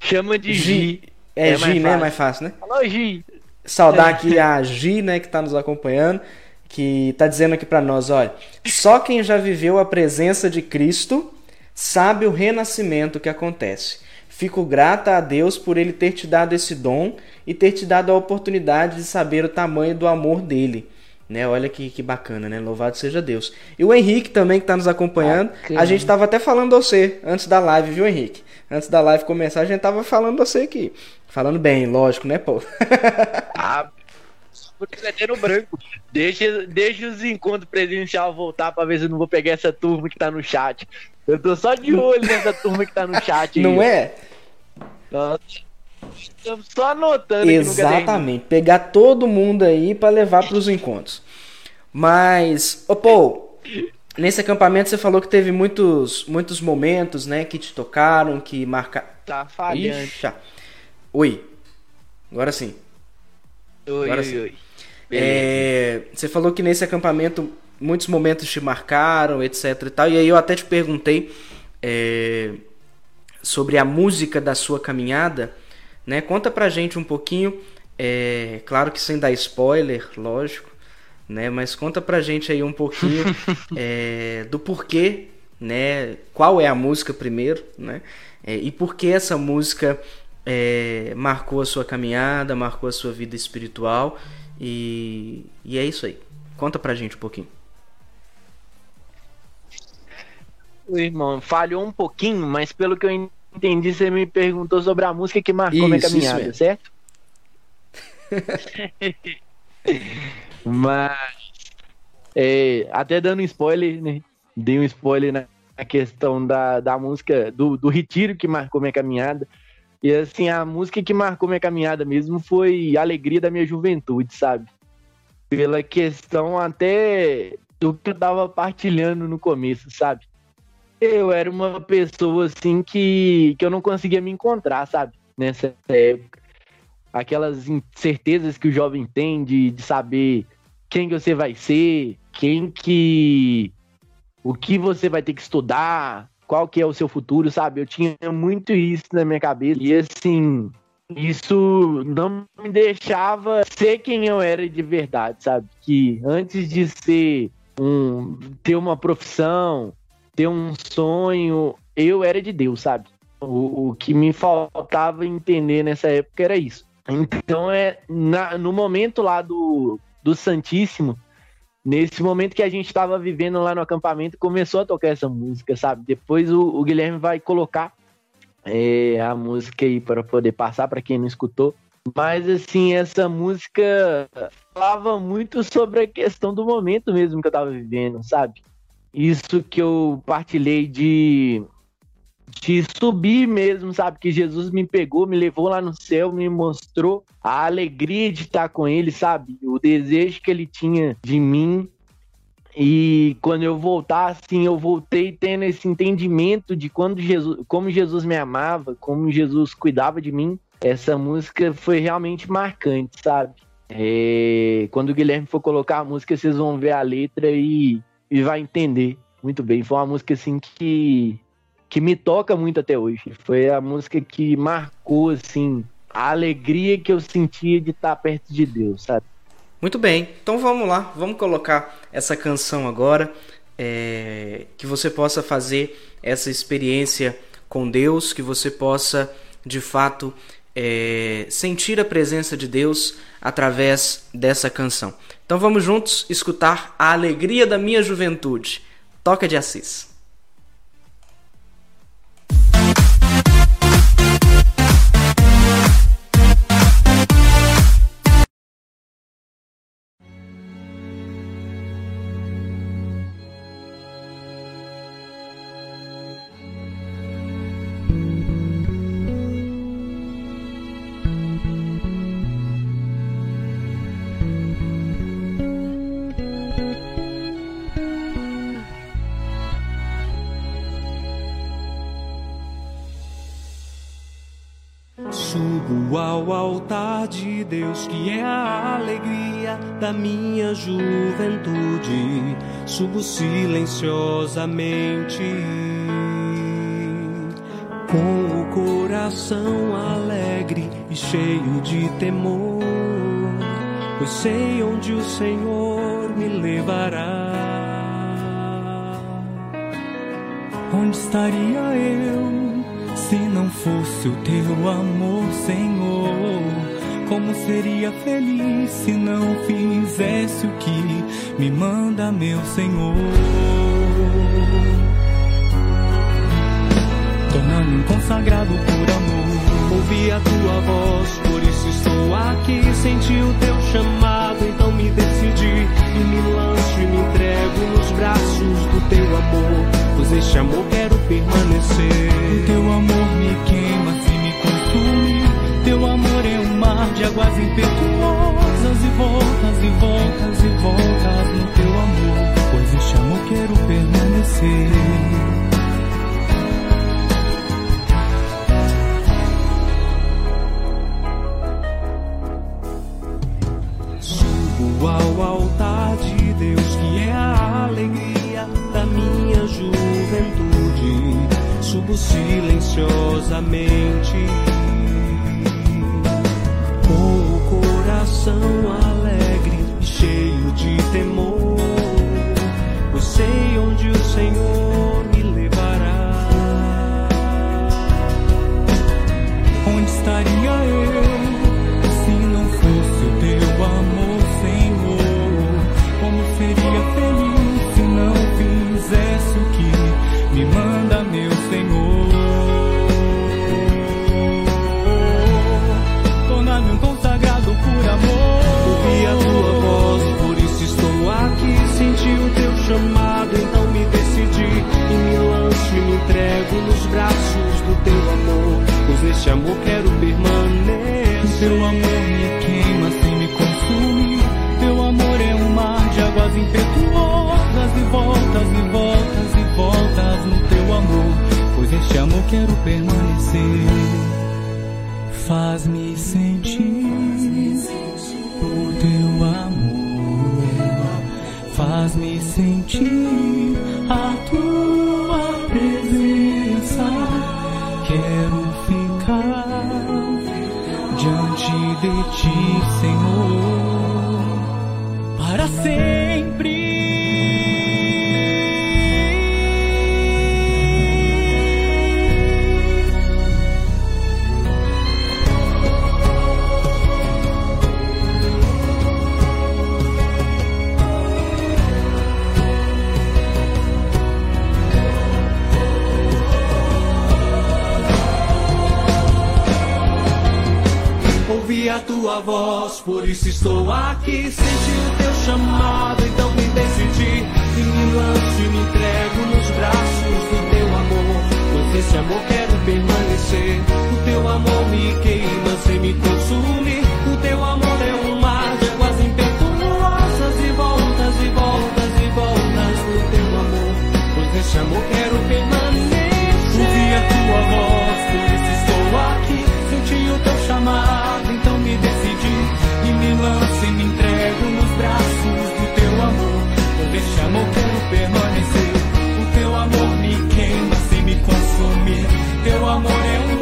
Chama de Gi. É, é Gi, né? Mais fácil, né? Alô, Gi. Saudar aqui a Gi, né, que está nos acompanhando, que está dizendo aqui para nós, olha, só quem já viveu a presença de Cristo sabe o renascimento que acontece. Fico grata a Deus por ele ter te dado esse dom e ter te dado a oportunidade de saber o tamanho do amor dele. Né? Olha que, que bacana, né? Louvado seja Deus. E o Henrique também que está nos acompanhando. Bacana. A gente estava até falando você antes da live, viu, Henrique? Antes da live começar, a gente estava falando você aqui. Falando bem, lógico, né, pô? [LAUGHS] ah, porque é no branco. Deixa, deixa os encontros presencial voltar para ver se eu não vou pegar essa turma que tá no chat. Eu tô só de olho nessa turma que tá no chat. Não é? Nossa. Estamos só anotando Exatamente. Pegar todo mundo aí para levar para os encontros. Mas, ô Paul, nesse acampamento você falou que teve muitos, muitos momentos, né, que te tocaram, que marcaram. Tá falhando. Ixi. Oi. Agora sim. Oi, Agora oi, sim. oi. É, você falou que nesse acampamento muitos momentos te marcaram, etc e tal. E aí eu até te perguntei é, sobre a música da sua caminhada. Né? Conta pra gente um pouquinho, é, claro que sem dar spoiler, lógico, né? Mas conta pra gente aí um pouquinho [LAUGHS] é, do porquê, né? Qual é a música primeiro, né? É, e por que essa música é, marcou a sua caminhada, marcou a sua vida espiritual e, e é isso aí. Conta pra gente um pouquinho. Irmão falhou um pouquinho, mas pelo que eu entendi, você me perguntou sobre a música que marcou isso, minha caminhada, certo? [LAUGHS] Mas é, até dando um spoiler, né? Dei um spoiler na questão da, da música do, do retiro que marcou minha caminhada. E assim, a música que marcou minha caminhada mesmo foi Alegria da Minha Juventude, sabe? Pela questão até do que eu tava partilhando no começo, sabe? Eu era uma pessoa assim que, que eu não conseguia me encontrar, sabe? Nessa época. Aquelas incertezas que o jovem tem de, de saber quem você vai ser, quem que. o que você vai ter que estudar, qual que é o seu futuro, sabe? Eu tinha muito isso na minha cabeça. E assim, isso não me deixava ser quem eu era de verdade, sabe? Que antes de ser um ter uma profissão, ter um sonho. Eu era de Deus, sabe? O, o que me faltava entender nessa época era isso. Então, é na, no momento lá do, do Santíssimo, nesse momento que a gente estava vivendo lá no acampamento, começou a tocar essa música, sabe? Depois o, o Guilherme vai colocar é, a música aí para poder passar para quem não escutou. Mas assim, essa música falava muito sobre a questão do momento mesmo que eu estava vivendo, sabe? Isso que eu partilhei de, de subir mesmo, sabe? Que Jesus me pegou, me levou lá no céu, me mostrou a alegria de estar com ele, sabe? O desejo que ele tinha de mim. E quando eu voltar, assim, eu voltei tendo esse entendimento de quando Jesus, como Jesus me amava, como Jesus cuidava de mim. Essa música foi realmente marcante, sabe? É, quando o Guilherme for colocar a música, vocês vão ver a letra e e vai entender muito bem. Foi uma música assim que que me toca muito até hoje. Foi a música que marcou assim a alegria que eu sentia de estar perto de Deus, sabe? Muito bem, então vamos lá, vamos colocar essa canção agora, é, que você possa fazer essa experiência com Deus, que você possa de fato é, sentir a presença de Deus através dessa canção. Então vamos juntos escutar a alegria da minha juventude. Toca de Assis. Com o coração alegre e cheio de temor, pois sei onde o Senhor me levará. Onde estaria eu? Se não fosse o teu amor, Senhor, como seria feliz se não fizesse o que me manda, meu Senhor? Tornar-me consagrado por amor. Ouvi a tua voz, por isso estou aqui. Senti o teu chamado, então me decidi e me lanço e me entrego nos braços do teu amor pois este amor quero permanecer. O teu amor me queima se me consumir. Teu amor é um mar de águas impetuosas permanecer.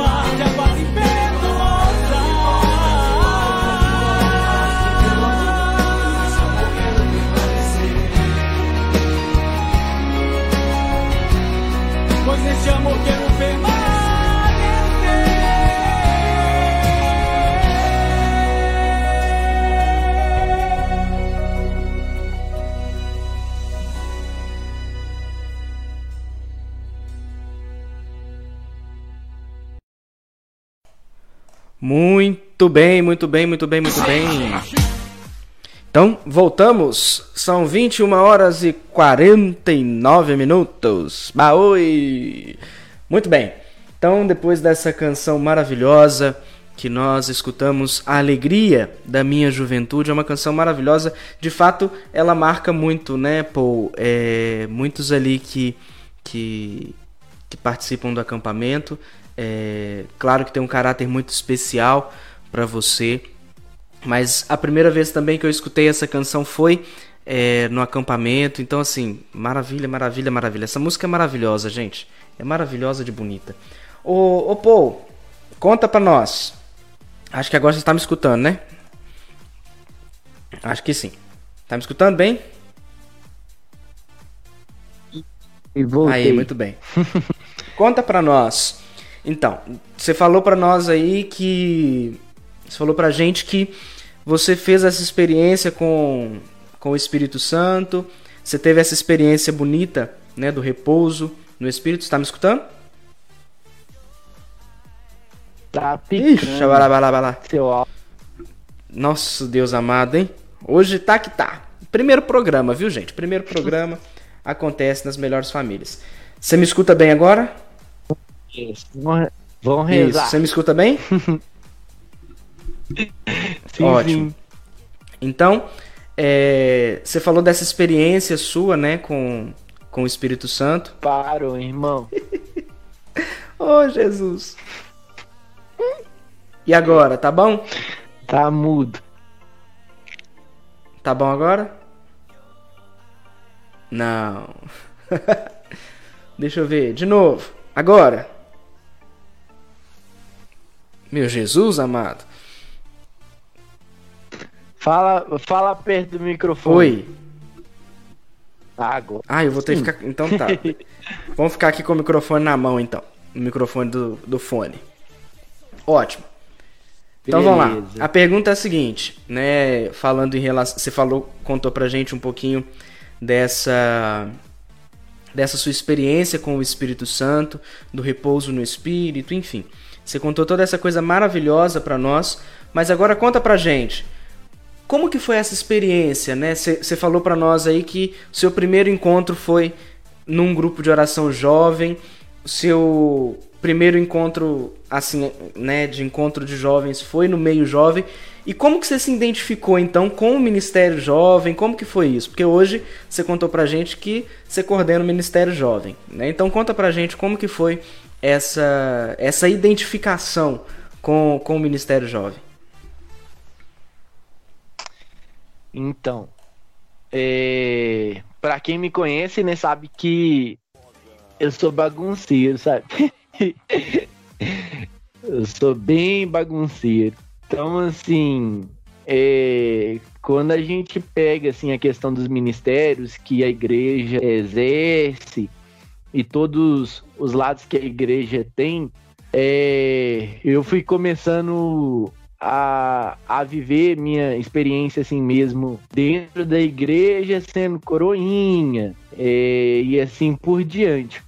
Amor Muito bem, muito bem, muito bem, muito bem. Então, voltamos. São 21 horas e 49 minutos. Baoi! Muito bem. Então, depois dessa canção maravilhosa que nós escutamos, A Alegria da Minha Juventude, é uma canção maravilhosa. De fato, ela marca muito, né, Paul? É, muitos ali que, que, que participam do acampamento. É, claro que tem um caráter muito especial, para você. Mas a primeira vez também que eu escutei essa canção foi é, no acampamento. Então, assim, maravilha, maravilha, maravilha. Essa música é maravilhosa, gente. É maravilhosa de bonita. Ô, ô Paul, conta pra nós. Acho que agora você tá me escutando, né? Acho que sim. Tá me escutando bem? E voltei. Aí, muito bem. [LAUGHS] Conta pra nós. Então, você falou pra nós aí que. Você falou pra gente que você fez essa experiência com, com o Espírito Santo. Você teve essa experiência bonita, né? Do repouso no Espírito. Você tá me escutando? Tá picando. Ixi, vai lá, vai lá, vai lá. Seu Nosso Deus amado, hein? Hoje tá que tá. Primeiro programa, viu, gente? Primeiro programa [LAUGHS] acontece nas melhores famílias. Você me escuta bem agora? Isso. Vamos rezar. Isso. Você me escuta bem? [LAUGHS] [LAUGHS] Sim, Ótimo. sim. Então, é, você falou dessa experiência sua, né, com, com o Espírito Santo. Parou, irmão. [LAUGHS] Oh, Jesus. E agora, tá bom? Tá mudo. Tá bom agora? Não. [LAUGHS] Deixa eu ver, de novo. Agora. Meu Jesus amado. Fala, fala perto do microfone. Oi. Água. Ah, eu vou ter que ficar. Então tá. [LAUGHS] Vamos ficar aqui com o microfone na mão, então. O microfone do, do fone. Ótimo. Então vamos lá. Beleza. A pergunta é a seguinte, né? Falando em relação. Você falou, contou pra gente um pouquinho dessa. Dessa sua experiência com o Espírito Santo, do repouso no Espírito, enfim. Você contou toda essa coisa maravilhosa pra nós, mas agora conta pra gente. Como que foi essa experiência, né? Você falou pra nós aí que seu primeiro encontro foi num grupo de oração jovem, seu primeiro encontro, assim, né, de encontro de jovens foi no meio jovem. E como que você se identificou então com o Ministério Jovem? Como que foi isso? Porque hoje você contou pra gente que você coordena o Ministério Jovem, né? Então conta pra gente como que foi essa essa identificação com, com o Ministério Jovem. Então, é... pra quem me conhece, né, sabe que eu sou bagunceiro, sabe? [LAUGHS] eu sou bem bagunceiro. Então, assim, é... quando a gente pega assim a questão dos ministérios que a igreja exerce e todos os lados que a igreja tem, é... eu fui começando a, a viver minha experiência assim mesmo dentro da igreja, sendo coroinha é, e assim por diante.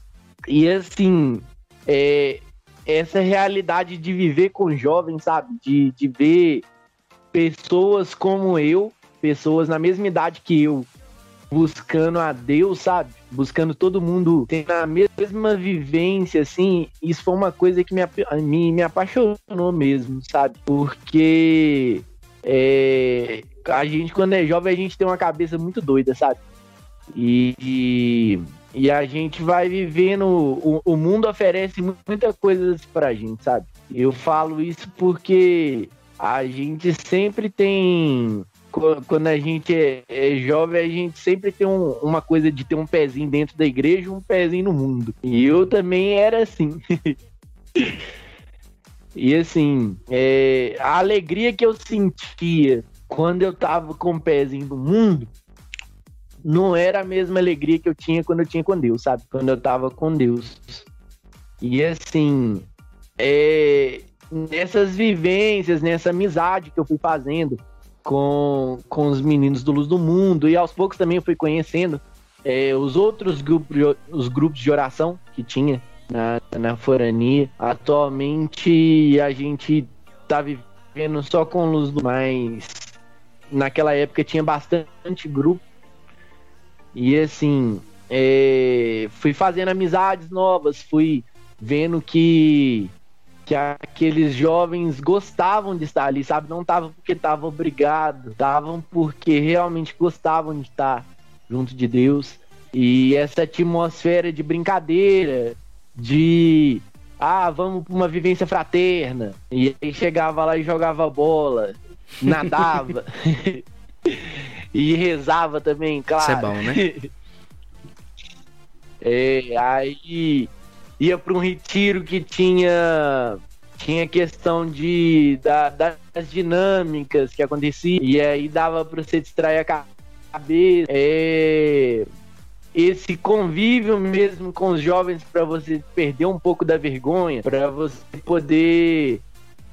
E assim, é, essa realidade de viver com jovens, sabe? De, de ver pessoas como eu, pessoas na mesma idade que eu, buscando a Deus, sabe? Buscando todo mundo tendo a mesma vivência, assim. Isso foi uma coisa que me, me, me apaixonou mesmo, sabe? Porque é, a gente, quando é jovem, a gente tem uma cabeça muito doida, sabe? E, e, e a gente vai vivendo. O, o mundo oferece mu- muita coisa pra gente, sabe? Eu falo isso porque a gente sempre tem quando a gente é, é jovem, a gente sempre tem um- uma coisa de ter um pezinho dentro da igreja e um pezinho no mundo. E eu também era assim. [LAUGHS] e assim, é, a alegria que eu sentia quando eu tava com o pezinho no mundo não era a mesma alegria que eu tinha quando eu tinha com Deus, sabe? Quando eu tava com Deus. E assim, é, nessas vivências, nessa amizade que eu fui fazendo, com, com os meninos do Luz do Mundo e aos poucos também eu fui conhecendo é, os outros grupos, os grupos de oração que tinha na, na Forania. Atualmente a gente tá vivendo só com Luz do mas naquela época tinha bastante grupo e assim é, fui fazendo amizades novas, fui vendo que que aqueles jovens gostavam de estar ali, sabe? Não estavam porque estavam obrigados, estavam porque realmente gostavam de estar junto de Deus. E essa atmosfera de brincadeira, de ah, vamos pra uma vivência fraterna. E aí chegava lá e jogava bola, nadava. [LAUGHS] e rezava também, claro. Isso é bom, né? [LAUGHS] é, aí ia para um retiro que tinha tinha questão de da, das dinâmicas que acontecia e aí dava para você distrair a cabeça. É, esse convívio mesmo com os jovens para você perder um pouco da vergonha, para você poder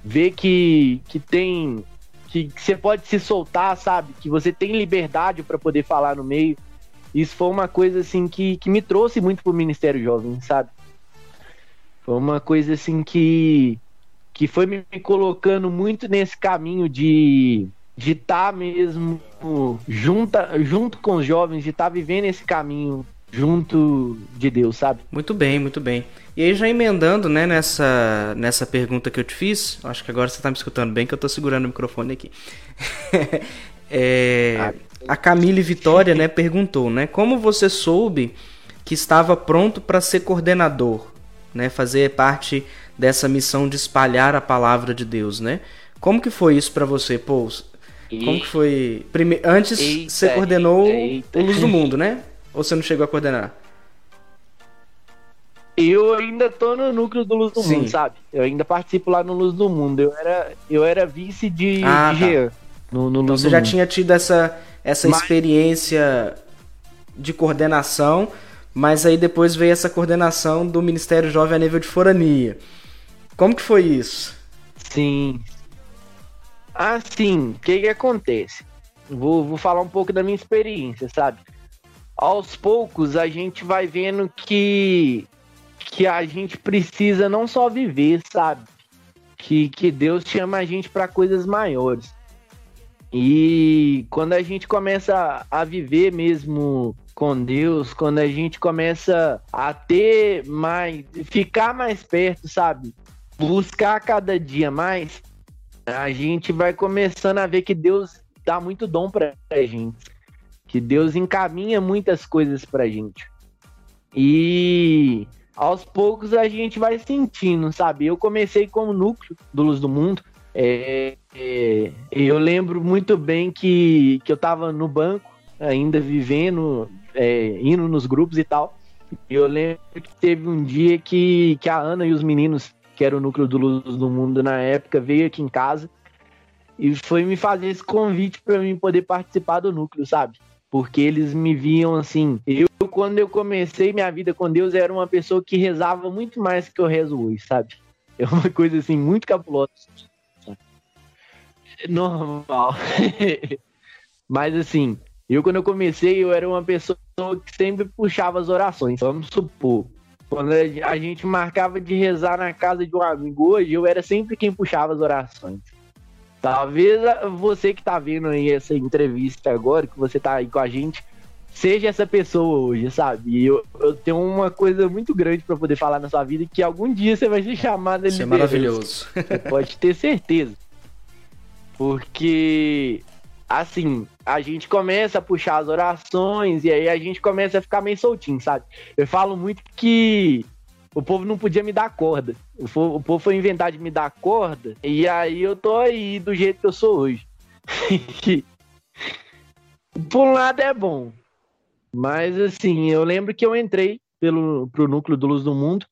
ver que, que tem que, você pode se soltar, sabe? Que você tem liberdade para poder falar no meio. Isso foi uma coisa assim que, que me trouxe muito pro Ministério Jovem, sabe? Foi uma coisa assim que que foi me colocando muito nesse caminho de de estar tá mesmo junta, junto com os jovens, de estar tá vivendo esse caminho junto de Deus, sabe? Muito bem, muito bem. E aí já emendando, né, nessa, nessa pergunta que eu te fiz, acho que agora você está me escutando bem, que eu estou segurando o microfone aqui. [LAUGHS] é, a Camille Vitória, né, perguntou, né, como você soube que estava pronto para ser coordenador, né, fazer parte dessa missão de espalhar a palavra de Deus, né? Como que foi isso para você, Pô? Como que foi? Prime... Antes eita, você coordenou eita, eita. o Luz do Mundo, né? [LAUGHS] Ou você não chegou a coordenar? Eu ainda tô no núcleo do Luz do Sim. Mundo, sabe? Eu ainda participo lá no Luz do Mundo. Eu era, eu era vice de, ah, de tá. Jean no, no então você já tinha tido essa, essa mas... experiência de coordenação, mas aí depois veio essa coordenação do Ministério Jovem a nível de forania. Como que foi isso? Sim, Assim, o que que acontece? Vou, vou falar um pouco da minha experiência, sabe? Aos poucos a gente vai vendo que que a gente precisa não só viver, sabe? Que, que Deus chama a gente para coisas maiores. E quando a gente começa a viver mesmo com Deus, quando a gente começa a ter mais, ficar mais perto, sabe? Buscar cada dia mais, a gente vai começando a ver que Deus dá muito dom pra gente. Que Deus encaminha muitas coisas pra gente. E aos poucos a gente vai sentindo, sabe? Eu comecei como núcleo do Luz do Mundo. É, é, eu lembro muito bem que, que eu tava no banco, ainda vivendo, é, indo nos grupos e tal. Eu lembro que teve um dia que, que a Ana e os meninos que era o núcleo do Luz do Mundo na época, veio aqui em casa e foi me fazer esse convite para mim poder participar do núcleo, sabe? Porque eles me viam assim. Eu, quando eu comecei minha vida com Deus, era uma pessoa que rezava muito mais que eu rezo hoje, sabe? É uma [LAUGHS] coisa assim, muito cabulosa. Normal. [LAUGHS] Mas assim, eu quando eu comecei, eu era uma pessoa que sempre puxava as orações. Vamos supor, quando a gente marcava de rezar na casa de um amigo hoje, eu era sempre quem puxava as orações. Talvez você que tá vendo aí essa entrevista agora, que você tá aí com a gente, seja essa pessoa hoje, sabe? Eu, eu tenho uma coisa muito grande para poder falar na sua vida que algum dia você vai ser chamado de Isso é maravilhoso. Você pode ter certeza. [LAUGHS] Porque assim, a gente começa a puxar as orações e aí a gente começa a ficar meio soltinho, sabe? Eu falo muito que o povo não podia me dar corda. O povo, foi inventar de me dar corda e aí eu tô aí do jeito que eu sou hoje. [LAUGHS] Por um lado é bom, mas assim, eu lembro que eu entrei pelo, pro núcleo do Luz do Mundo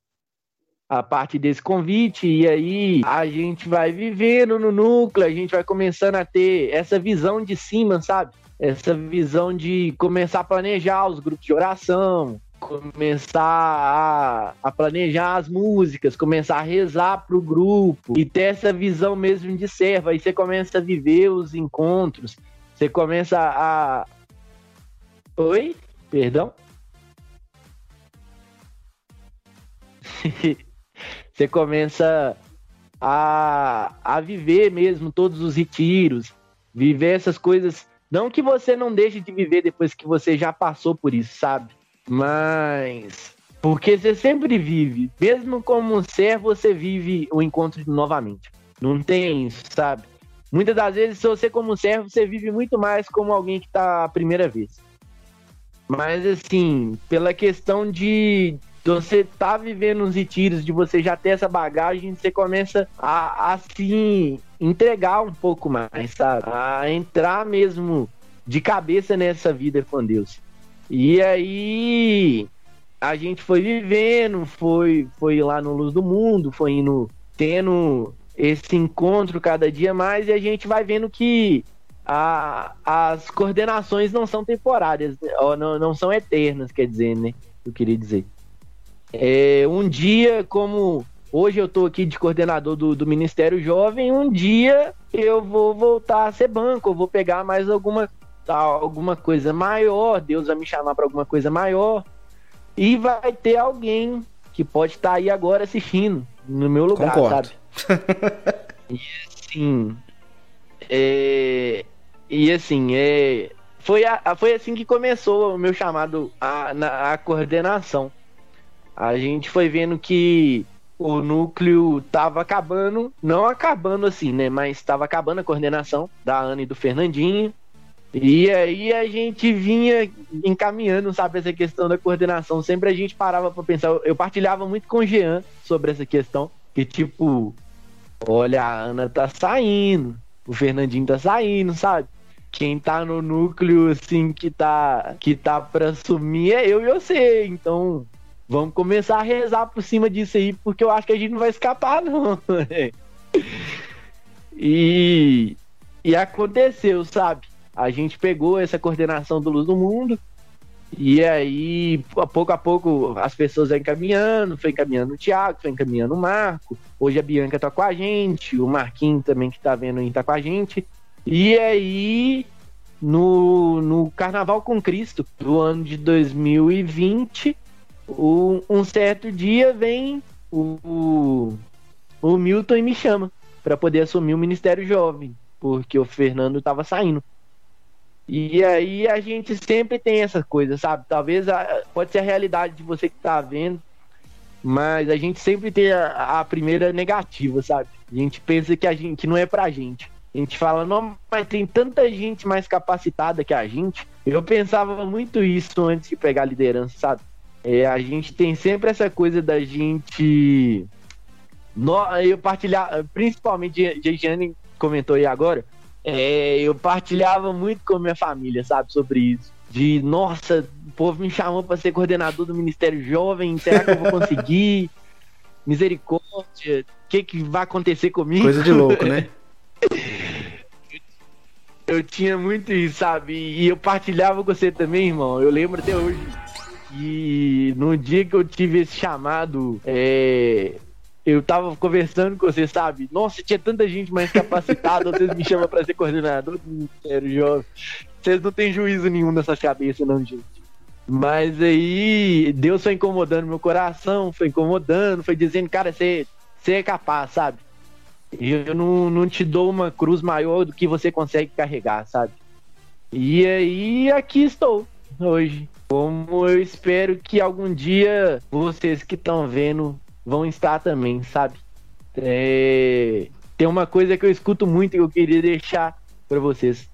a parte desse convite, e aí a gente vai vivendo no núcleo, a gente vai começando a ter essa visão de cima, sabe? Essa visão de começar a planejar os grupos de oração, começar a, a planejar as músicas, começar a rezar pro grupo e ter essa visão mesmo de servo. Aí você começa a viver os encontros, você começa a. Oi? Perdão? [LAUGHS] você começa a, a viver mesmo todos os retiros, viver essas coisas. Não que você não deixe de viver depois que você já passou por isso, sabe? Mas. Porque você sempre vive, mesmo como servo, você vive o encontro novamente. Não tem isso, sabe? Muitas das vezes, se você como servo, você vive muito mais como alguém que tá a primeira vez. Mas assim, pela questão de você tá vivendo uns retiros, de você já ter essa bagagem, você começa a, a se entregar um pouco mais, sabe? A entrar mesmo de cabeça nessa vida com Deus. E aí a gente foi vivendo, foi, foi lá no Luz do Mundo, foi indo tendo esse encontro cada dia mais e a gente vai vendo que a, as coordenações não são temporárias, ou não, não são eternas, quer dizer, né? Eu queria dizer. É, um dia, como hoje eu estou aqui de coordenador do, do Ministério Jovem, um dia eu vou voltar a ser banco, eu vou pegar mais alguma, alguma coisa maior, Deus vai me chamar para alguma coisa maior, e vai ter alguém que pode estar tá aí agora assistindo no meu lugar, Concordo. sabe? [LAUGHS] e assim, é, e assim, é, foi, a, foi assim que começou o meu chamado a coordenação. A gente foi vendo que o núcleo tava acabando, não acabando assim, né? Mas estava acabando a coordenação da Ana e do Fernandinho. E aí a gente vinha encaminhando, sabe, essa questão da coordenação. Sempre a gente parava para pensar. Eu partilhava muito com o Jean sobre essa questão. Que tipo, olha, a Ana tá saindo, o Fernandinho tá saindo, sabe? Quem tá no núcleo, assim, que tá, que tá pra assumir é eu e você. Então, vamos começar a rezar por cima disso aí, porque eu acho que a gente não vai escapar, não. [LAUGHS] e, e aconteceu, sabe? A gente pegou essa coordenação do Luz do Mundo, e aí, a pouco a pouco, as pessoas vão encaminhando, foi encaminhando o Thiago, foi encaminhando o Marco. Hoje a Bianca tá com a gente, o Marquinho também que tá vendo aí tá com a gente. E aí, no, no Carnaval com Cristo, do ano de 2020, o, um certo dia vem o, o, Milton e me chama para poder assumir o Ministério Jovem, porque o Fernando estava saindo. E aí a gente sempre tem essa coisa, sabe? Talvez a, pode ser a realidade de você que tá vendo, mas a gente sempre tem a, a primeira negativa, sabe? A gente pensa que a gente que não é pra gente. A gente fala, não, mas tem tanta gente mais capacitada que a gente. Eu pensava muito isso antes de pegar a liderança, sabe? É, a gente tem sempre essa coisa da gente. No, eu partilhar, principalmente, Jane comentou aí agora. É, eu partilhava muito com a minha família, sabe, sobre isso. De, nossa, o povo me chamou para ser coordenador do Ministério Jovem, será que eu vou conseguir? [LAUGHS] Misericórdia, o que, que vai acontecer comigo? Coisa de louco, né? [LAUGHS] Eu tinha muito isso, sabe? E eu partilhava com você também, irmão. Eu lembro até hoje. E no dia que eu tive esse chamado, é, eu tava conversando com você, sabe? Nossa, tinha tanta gente mais capacitada, vocês me chamam pra ser coordenador do Ministério Jovem. Vocês não têm juízo nenhum nessas cabeças, não, gente. Mas aí, Deus foi incomodando meu coração, foi incomodando, foi dizendo, cara, você é capaz, sabe? eu não, não te dou uma cruz maior do que você consegue carregar, sabe? E aí aqui estou hoje. Como eu espero que algum dia vocês que estão vendo vão estar também, sabe? É... Tem uma coisa que eu escuto muito e eu queria deixar para vocês.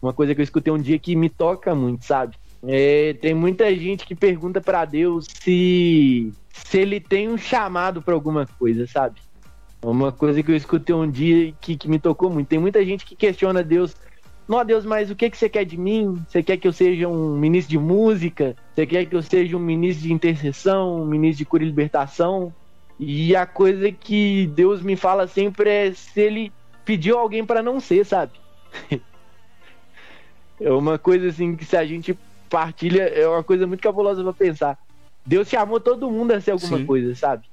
Uma coisa que eu escutei um dia que me toca muito, sabe? É... Tem muita gente que pergunta para Deus se se ele tem um chamado para alguma coisa, sabe? Uma coisa que eu escutei um dia que, que me tocou muito. Tem muita gente que questiona Deus. Não, Deus, mas o que, que você quer de mim? Você quer que eu seja um ministro de música? Você quer que eu seja um ministro de intercessão? Um ministro de cura e libertação? E a coisa que Deus me fala sempre é se ele pediu alguém para não ser, sabe? [LAUGHS] é uma coisa assim que se a gente partilha, é uma coisa muito cabulosa para pensar. Deus chamou todo mundo a ser alguma Sim. coisa, sabe?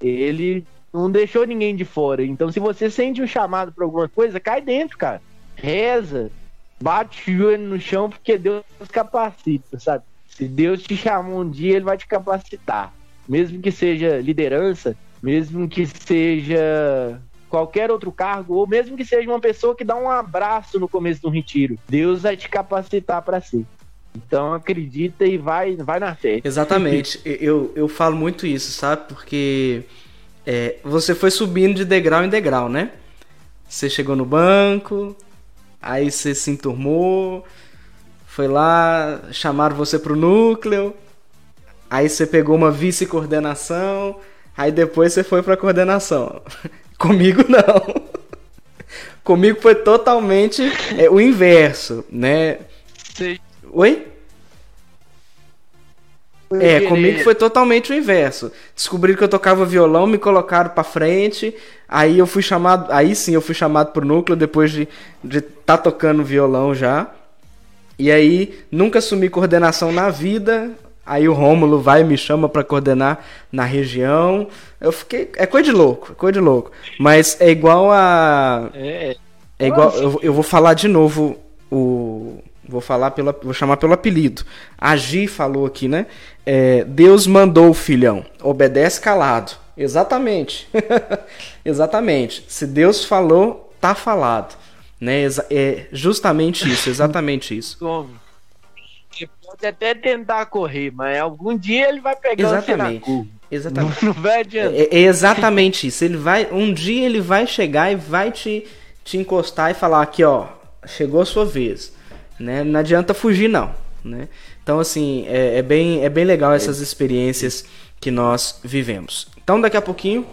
Ele não deixou ninguém de fora. Então, se você sente um chamado para alguma coisa, cai dentro, cara. Reza, bate o joelho no chão, porque Deus capacita, sabe? Se Deus te chamou um dia, ele vai te capacitar. Mesmo que seja liderança, mesmo que seja qualquer outro cargo, ou mesmo que seja uma pessoa que dá um abraço no começo do retiro, Deus vai te capacitar para ser. Então acredita e vai, vai na fé. Exatamente. eu, eu falo muito isso, sabe? Porque é, você foi subindo de degrau em degrau, né? Você chegou no banco, aí você se enturmou, foi lá, chamaram você pro núcleo, Aí você pegou uma vice-coordenação, aí depois você foi pra coordenação. [LAUGHS] Comigo não. [LAUGHS] Comigo foi totalmente é, o inverso, né? Sim. Oi? É, comigo foi totalmente o inverso. Descobriram que eu tocava violão, me colocaram para frente. Aí eu fui chamado, aí sim eu fui chamado pro núcleo depois de de tá tocando violão já. E aí nunca assumi coordenação na vida. Aí o Rômulo vai e me chama para coordenar na região. Eu fiquei, é coisa de louco, é coisa de louco. Mas é igual a É, é igual eu, eu vou falar de novo o Vou falar pela, vou chamar pelo apelido. A Gi falou aqui, né? É, Deus mandou o filhão, obedece calado. Exatamente. [LAUGHS] exatamente. Se Deus falou, tá falado. Né? É justamente isso, exatamente isso. [LAUGHS] Você pode até tentar correr, mas algum dia ele vai pegar exatamente. na Exatamente. Não, não vai adiantar. É, é, exatamente isso. Ele vai, um dia ele vai chegar e vai te, te encostar e falar aqui, ó, chegou a sua vez né? Não adianta fugir não, né? Então assim é, é bem é bem legal essas experiências que nós vivemos. Então daqui a pouquinho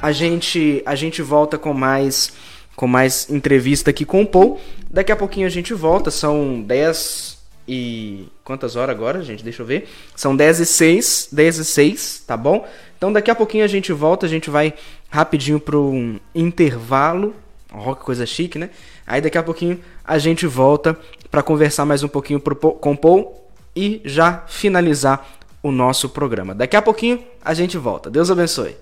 a gente a gente volta com mais com mais entrevista aqui com o Paul. Daqui a pouquinho a gente volta, são 10 e quantas horas agora, gente? Deixa eu ver. São 10 e 6, 10 e 6, tá bom? Então daqui a pouquinho a gente volta, a gente vai rapidinho para um intervalo. Ó, que coisa chique, né? Aí daqui a pouquinho a gente volta para conversar mais um pouquinho com o Paul e já finalizar o nosso programa. Daqui a pouquinho a gente volta. Deus abençoe.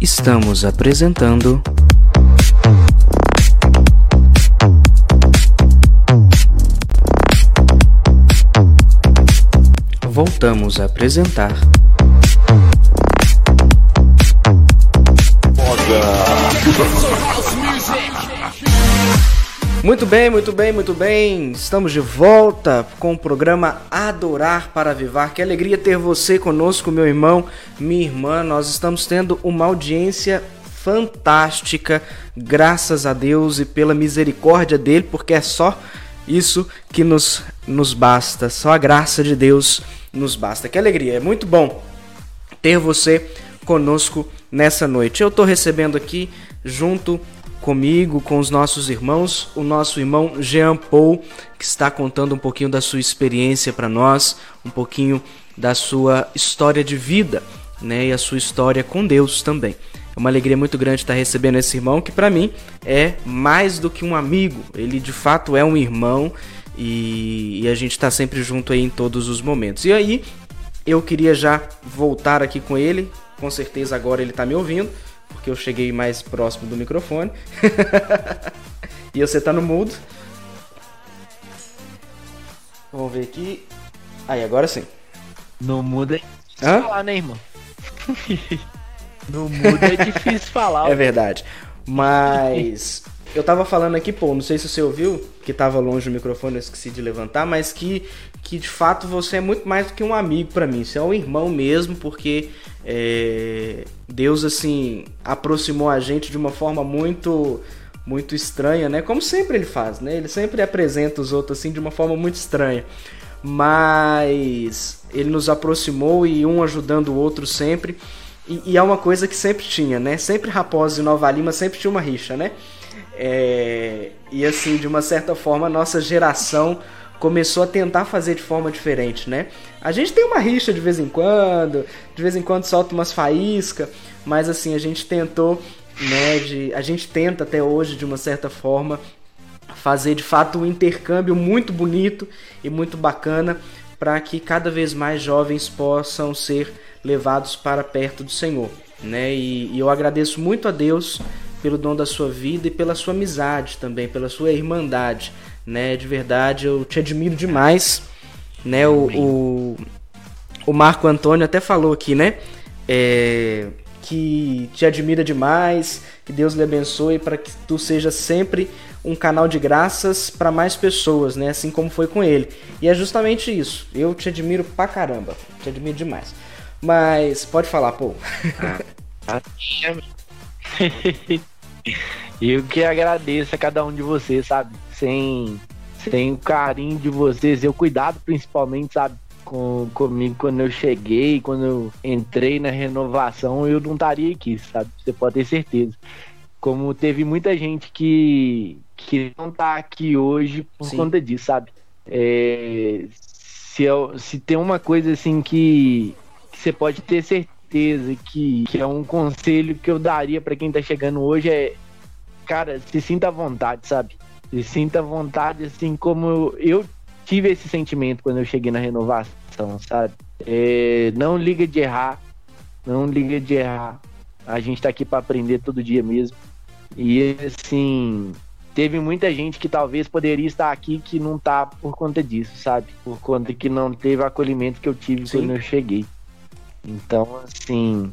Estamos apresentando voltamos a apresentar. Muito bem, muito bem, muito bem. Estamos de volta com o programa Adorar para Vivar. Que alegria ter você conosco, meu irmão, minha irmã. Nós estamos tendo uma audiência fantástica, graças a Deus e pela misericórdia dele, porque é só isso que nos, nos basta, só a graça de Deus nos basta. Que alegria, é muito bom ter você conosco nessa noite. Eu estou recebendo aqui, junto comigo, com os nossos irmãos, o nosso irmão Jean Paul, que está contando um pouquinho da sua experiência para nós, um pouquinho da sua história de vida, né, e a sua história com Deus também. É uma alegria muito grande estar recebendo esse irmão que para mim é mais do que um amigo. Ele de fato é um irmão e, e a gente está sempre junto aí em todos os momentos. E aí, eu queria já voltar aqui com ele. Com certeza agora ele está me ouvindo, porque eu cheguei mais próximo do microfone. [LAUGHS] e você está no mudo. Vamos ver aqui. Aí, agora sim. No mudo é difícil Hã? falar, né, irmão? [LAUGHS] no mudo é difícil falar. É verdade. Mas eu tava falando aqui, pô, não sei se você ouviu, que tava longe do microfone, eu esqueci de levantar, mas que, que de fato você é muito mais do que um amigo para mim, você é um irmão mesmo, porque é, Deus, assim, aproximou a gente de uma forma muito muito estranha, né? Como sempre ele faz, né? Ele sempre apresenta os outros assim de uma forma muito estranha. Mas ele nos aproximou e um ajudando o outro sempre. E, e é uma coisa que sempre tinha, né? Sempre Raposo e Nova Lima sempre tinha uma rixa, né? É, e assim, de uma certa forma, a nossa geração começou a tentar fazer de forma diferente, né? A gente tem uma rixa de vez em quando, de vez em quando solta umas faíscas, mas assim, a gente tentou, né, de, a gente tenta até hoje de uma certa forma fazer de fato um intercâmbio muito bonito e muito bacana para que cada vez mais jovens possam ser levados para perto do Senhor, né? E, e eu agradeço muito a Deus pelo dom da sua vida e pela sua amizade também, pela sua irmandade, né? De verdade, eu te admiro demais, né? O, o, o Marco Antônio até falou aqui, né? É, que te admira demais, que Deus lhe abençoe para que tu seja sempre um canal de graças para mais pessoas, né? Assim como foi com ele. E é justamente isso. Eu te admiro pra caramba. Te admiro demais. Mas pode falar, pô. Ah, [LAUGHS] [LAUGHS] Eu que agradeço a cada um de vocês, sabe? Sem, sem o carinho de vocês, eu cuidado principalmente, sabe? Com, comigo quando eu cheguei, quando eu entrei na renovação, eu não estaria aqui, sabe? Você pode ter certeza. Como teve muita gente que, que não tá aqui hoje por Sim. conta disso, sabe? É, se, eu, se tem uma coisa assim que, que você pode ter certeza que, que é um conselho que eu daria para quem tá chegando hoje é, cara, se sinta à vontade, sabe? Se sinta à vontade, assim como eu tive esse sentimento quando eu cheguei na renovação, sabe? É, não liga de errar, não liga de errar. A gente tá aqui para aprender todo dia mesmo. E assim, teve muita gente que talvez poderia estar aqui que não tá por conta disso, sabe? Por conta que não teve o acolhimento que eu tive Sim. quando eu cheguei. Então, assim,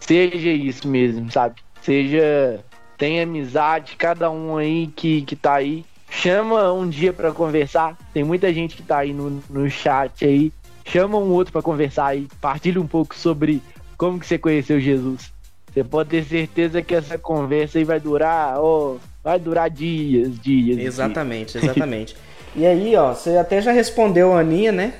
seja isso mesmo, sabe? Seja tem amizade, cada um aí que, que tá aí. Chama um dia para conversar. Tem muita gente que tá aí no, no chat aí. Chama um outro para conversar aí. Partilha um pouco sobre como que você conheceu Jesus. Você pode ter certeza que essa conversa aí vai durar, oh, vai durar dias, dias. Exatamente, dias. exatamente. [LAUGHS] e aí, ó, você até já respondeu a Aninha, né?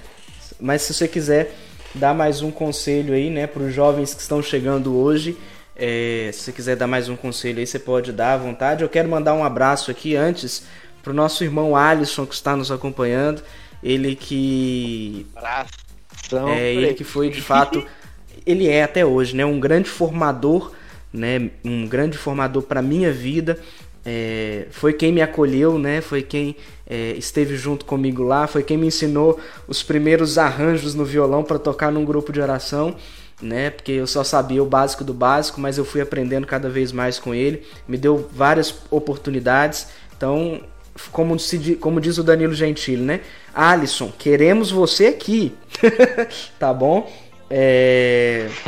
Mas se você quiser dar mais um conselho aí, né, para os jovens que estão chegando hoje, é, se você quiser dar mais um conselho aí, você pode dar à vontade. Eu quero mandar um abraço aqui antes para o nosso irmão Alisson que está nos acompanhando. Ele que. Abração, é, ele que foi de fato. [LAUGHS] ele é até hoje, né? Um grande formador, né? Um grande formador para minha vida é, foi quem me acolheu, né? Foi quem é, esteve junto comigo lá, foi quem me ensinou os primeiros arranjos no violão para tocar num grupo de oração, né? Porque eu só sabia o básico do básico, mas eu fui aprendendo cada vez mais com ele. Me deu várias oportunidades. Então, como, se, como diz o Danilo Gentili, né? Alisson, queremos você aqui, [LAUGHS] tá bom? É... [LAUGHS]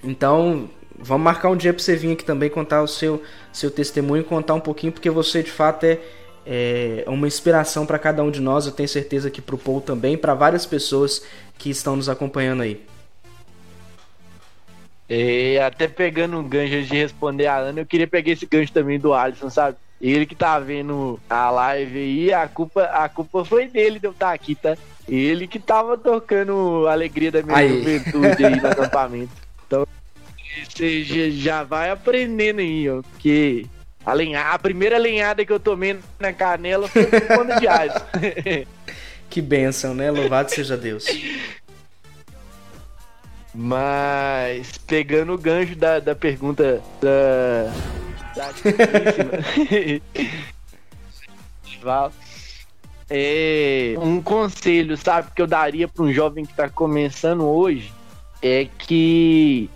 Então, vamos marcar um dia para você vir aqui também contar o seu, seu testemunho, contar um pouquinho, porque você de fato é, é uma inspiração para cada um de nós. Eu tenho certeza que para o Paul também, para várias pessoas que estão nos acompanhando aí. E até pegando um gancho de responder a Ana, eu queria pegar esse gancho também do Alisson, sabe? Ele que tá vendo a live aí, a culpa, a culpa foi dele de eu estar aqui, tá? Ele que tava tocando a alegria da minha aí. juventude aí [LAUGHS] no acampamento. Então, você já vai aprendendo aí, ó. Porque a, lenha, a primeira lenhada que eu tomei na canela foi com pano de alho. [LAUGHS] que bênção, né? Louvado seja Deus. Mas, pegando o gancho da, da pergunta da. da [LAUGHS] é, um conselho, sabe, que eu daria para um jovem que está começando hoje é que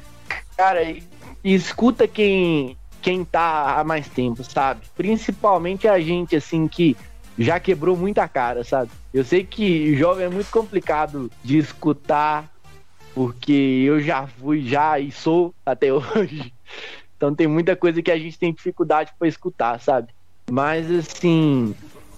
Cara, escuta quem, quem tá há mais tempo, sabe? Principalmente a gente, assim, que já quebrou muita cara, sabe? Eu sei que jovem é muito complicado de escutar, porque eu já fui, já e sou até [LAUGHS] hoje. Então tem muita coisa que a gente tem dificuldade para escutar, sabe? Mas assim,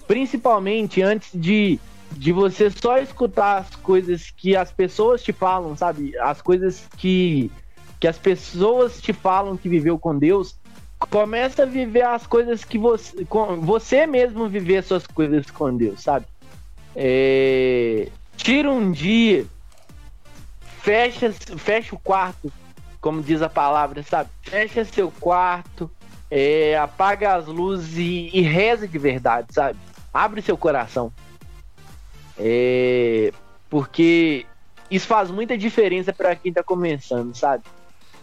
principalmente antes de, de você só escutar as coisas que as pessoas te falam, sabe? As coisas que que as pessoas te falam que viveu com Deus, começa a viver as coisas que você, você mesmo viver suas coisas com Deus, sabe? É, tira um dia, fecha, fecha o quarto, como diz a palavra, sabe? Fecha seu quarto, é, apaga as luzes e, e reza de verdade, sabe? Abre seu coração. É, porque isso faz muita diferença para quem tá começando, sabe?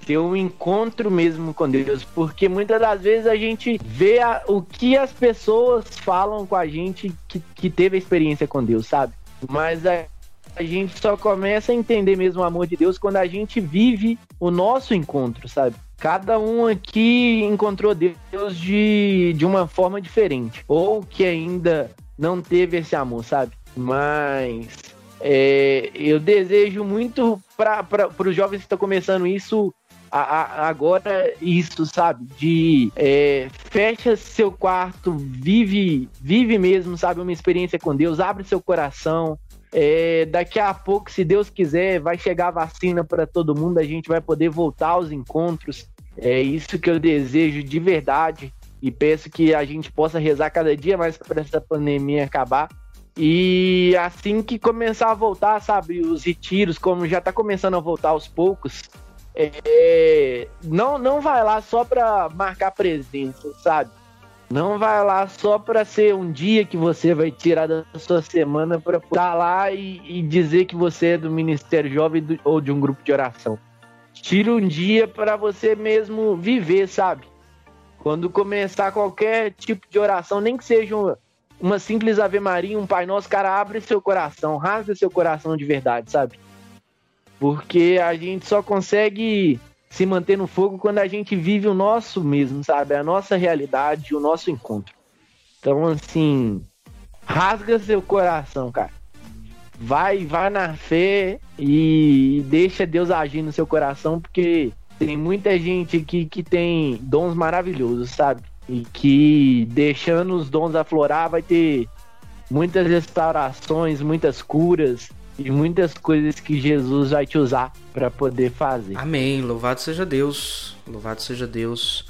Ter um encontro mesmo com Deus, porque muitas das vezes a gente vê a, o que as pessoas falam com a gente que, que teve a experiência com Deus, sabe? Mas a, a gente só começa a entender mesmo o amor de Deus quando a gente vive o nosso encontro, sabe? Cada um aqui encontrou Deus de, de uma forma diferente, ou que ainda não teve esse amor, sabe? Mas é, eu desejo muito para os jovens que estão começando isso a, a, agora isso, sabe? De é, fecha seu quarto, vive, vive mesmo, sabe? Uma experiência com Deus, abre seu coração. É, daqui a pouco, se Deus quiser, vai chegar a vacina para todo mundo, a gente vai poder voltar aos encontros. É isso que eu desejo de verdade. e peço que a gente possa rezar cada dia mais para essa pandemia acabar. E assim que começar a voltar, sabe, os retiros, como já tá começando a voltar aos poucos, é, não, não vai lá só para marcar presença, sabe? Não vai lá só para ser um dia que você vai tirar da sua semana para estar lá e, e, dizer que você é do Ministério Jovem do, ou de um grupo de oração. Tira um dia para você mesmo viver, sabe? Quando começar qualquer tipo de oração, nem que seja uma, uma simples Ave Maria, um Pai Nosso, cara, abre seu coração, rasga seu coração de verdade, sabe? Porque a gente só consegue se manter no fogo quando a gente vive o nosso mesmo, sabe? A nossa realidade, o nosso encontro. Então, assim, rasga seu coração, cara. Vai, vai na fé e deixa Deus agir no seu coração, porque tem muita gente aqui que tem dons maravilhosos, sabe? E que deixando os dons aflorar vai ter muitas restaurações, muitas curas, e muitas coisas que Jesus vai te usar para poder fazer. Amém. Louvado seja Deus. Louvado seja Deus.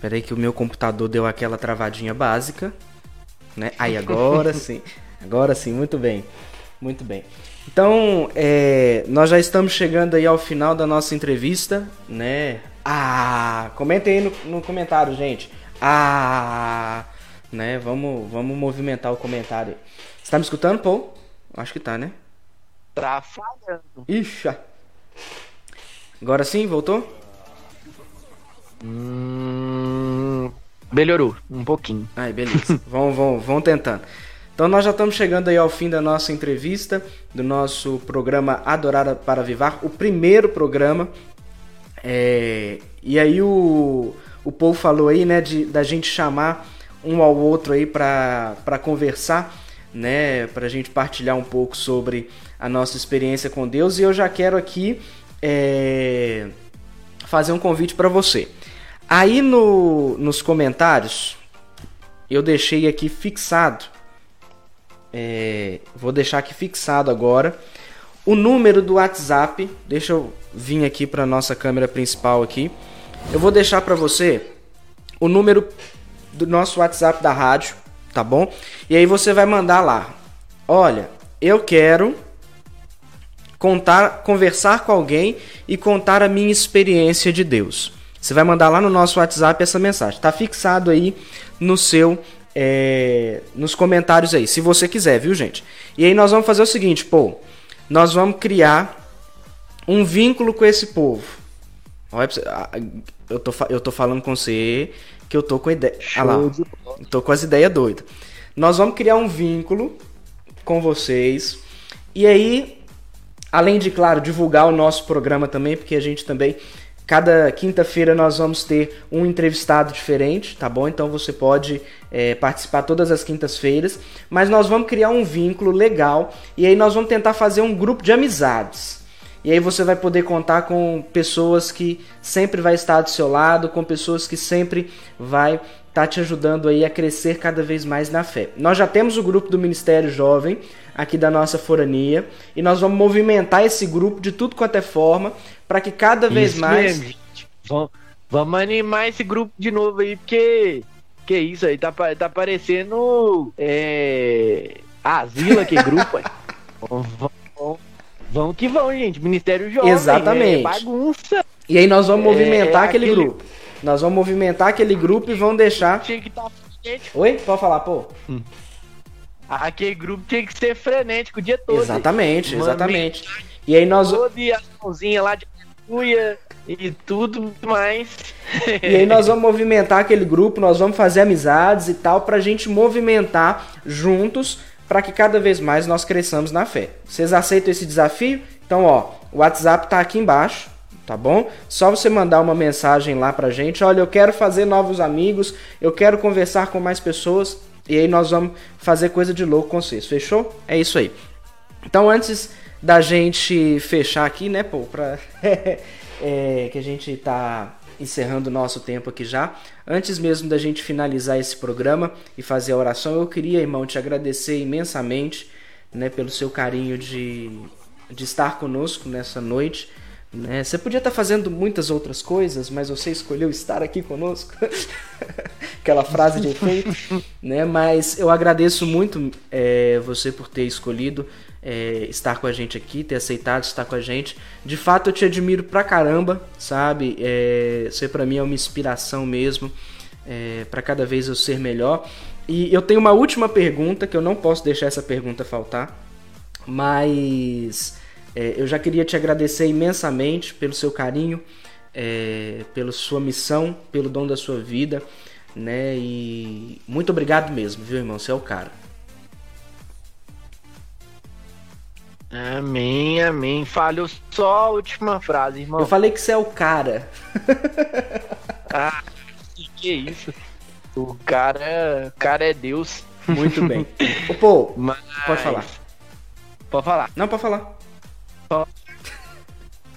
Peraí que o meu computador deu aquela travadinha básica, né? Aí agora sim. [LAUGHS] Agora sim, muito bem. Muito bem. Então, é, nós já estamos chegando aí ao final da nossa entrevista, né? Ah, comentem aí no, no comentário, gente. Ah, né? Vamos, vamos movimentar o comentário. Você tá me escutando, Paul? Acho que tá, né? Tá falhando. Ixi. Agora sim, voltou? Hum, melhorou um pouquinho. Ai, beleza. vão, vão, vão tentando. Então nós já estamos chegando aí ao fim da nossa entrevista, do nosso programa Adorar para Vivar, o primeiro programa. É... E aí o, o Paul falou aí, né, de, da gente chamar um ao outro aí para conversar, né, para a gente partilhar um pouco sobre a nossa experiência com Deus e eu já quero aqui é, fazer um convite para você. Aí no, nos comentários eu deixei aqui fixado, é, vou deixar aqui fixado agora o número do WhatsApp. Deixa eu vir aqui para nossa câmera principal aqui. Eu vou deixar para você o número do nosso WhatsApp da rádio, tá bom? E aí você vai mandar lá. Olha, eu quero contar, conversar com alguém e contar a minha experiência de Deus. Você vai mandar lá no nosso WhatsApp essa mensagem. Está fixado aí no seu é, nos comentários aí, se você quiser, viu, gente? E aí nós vamos fazer o seguinte, pô, nós vamos criar um vínculo com esse povo. Olha, eu tô, eu tô falando com você que eu tô com ideia. Ah lá, tô com as ideias doidas. Nós vamos criar um vínculo com vocês. E aí Além de, claro, divulgar o nosso programa também, porque a gente também Cada quinta-feira nós vamos ter um entrevistado diferente, tá bom? Então você pode é, participar todas as quintas-feiras. Mas nós vamos criar um vínculo legal e aí nós vamos tentar fazer um grupo de amizades. E aí você vai poder contar com pessoas que sempre vai estar do seu lado, com pessoas que sempre vai estar te ajudando aí a crescer cada vez mais na fé. Nós já temos o grupo do Ministério Jovem, aqui da nossa forania e nós vamos movimentar esse grupo de tudo quanto é forma para que cada Isso vez mais mesmo, vamos, vamos animar esse grupo de novo aí porque que isso aí tá, tá parecendo é, asilo aqui grupo aí. [LAUGHS] vamos, que vamos gente. Ministério Jovem exatamente. É bagunça. E aí nós vamos movimentar é, aquele, aquele, grupo nós vamos movimentar aquele grupo e vamos deixar tá Oi pode falar pô hum. Aquele grupo tinha que ser frenético o dia todo. Exatamente, exatamente. E aí nós. E a mãozinha lá de cuia e tudo mais. e aí nós vamos movimentar aquele grupo, nós vamos fazer amizades e tal, pra gente movimentar juntos para que cada vez mais nós cresçamos na fé. Vocês aceitam esse desafio? Então, ó, o WhatsApp tá aqui embaixo, tá bom? Só você mandar uma mensagem lá pra gente, olha, eu quero fazer novos amigos, eu quero conversar com mais pessoas, e aí nós vamos fazer coisa de louco com vocês, fechou? É isso aí. Então antes da gente fechar aqui, né, pô, pra... [LAUGHS] é, que a gente tá encerrando o nosso tempo aqui já. Antes mesmo da gente finalizar esse programa e fazer a oração, eu queria, irmão, te agradecer imensamente, né, pelo seu carinho de, de estar conosco nessa noite. Né? Você podia estar fazendo muitas outras coisas, mas você escolheu estar aqui conosco. [LAUGHS] aquela frase de efeito, né? Mas eu agradeço muito é, você por ter escolhido é, estar com a gente aqui, ter aceitado estar com a gente. De fato, eu te admiro pra caramba, sabe? É, você para mim é uma inspiração mesmo, é, para cada vez eu ser melhor. E eu tenho uma última pergunta que eu não posso deixar essa pergunta faltar, mas é, eu já queria te agradecer imensamente pelo seu carinho, é, pela sua missão, pelo dom da sua vida, né? E muito obrigado mesmo, viu, irmão? Você é o cara. Amém, amém. Falhou só a última frase, irmão. Eu falei que você é o cara. [LAUGHS] ah, que isso? O cara, cara é Deus. Muito bem. [LAUGHS] Pô, Mas... pode falar. Pode falar. Não, pode falar. Pode.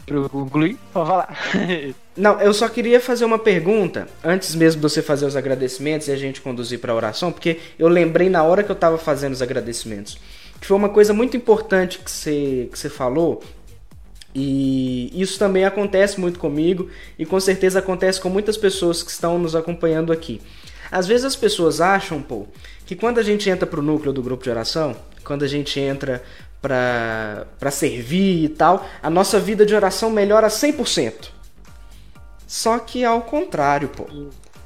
Pra concluir, pode falar. [LAUGHS] Não, eu só queria fazer uma pergunta antes mesmo de você fazer os agradecimentos e a gente conduzir para a oração, porque eu lembrei na hora que eu estava fazendo os agradecimentos que foi uma coisa muito importante que você, que você falou. E isso também acontece muito comigo e com certeza acontece com muitas pessoas que estão nos acompanhando aqui. Às vezes as pessoas acham, pô, que quando a gente entra para o núcleo do grupo de oração, quando a gente entra para servir e tal, a nossa vida de oração melhora 100%. Só que ao contrário, pô.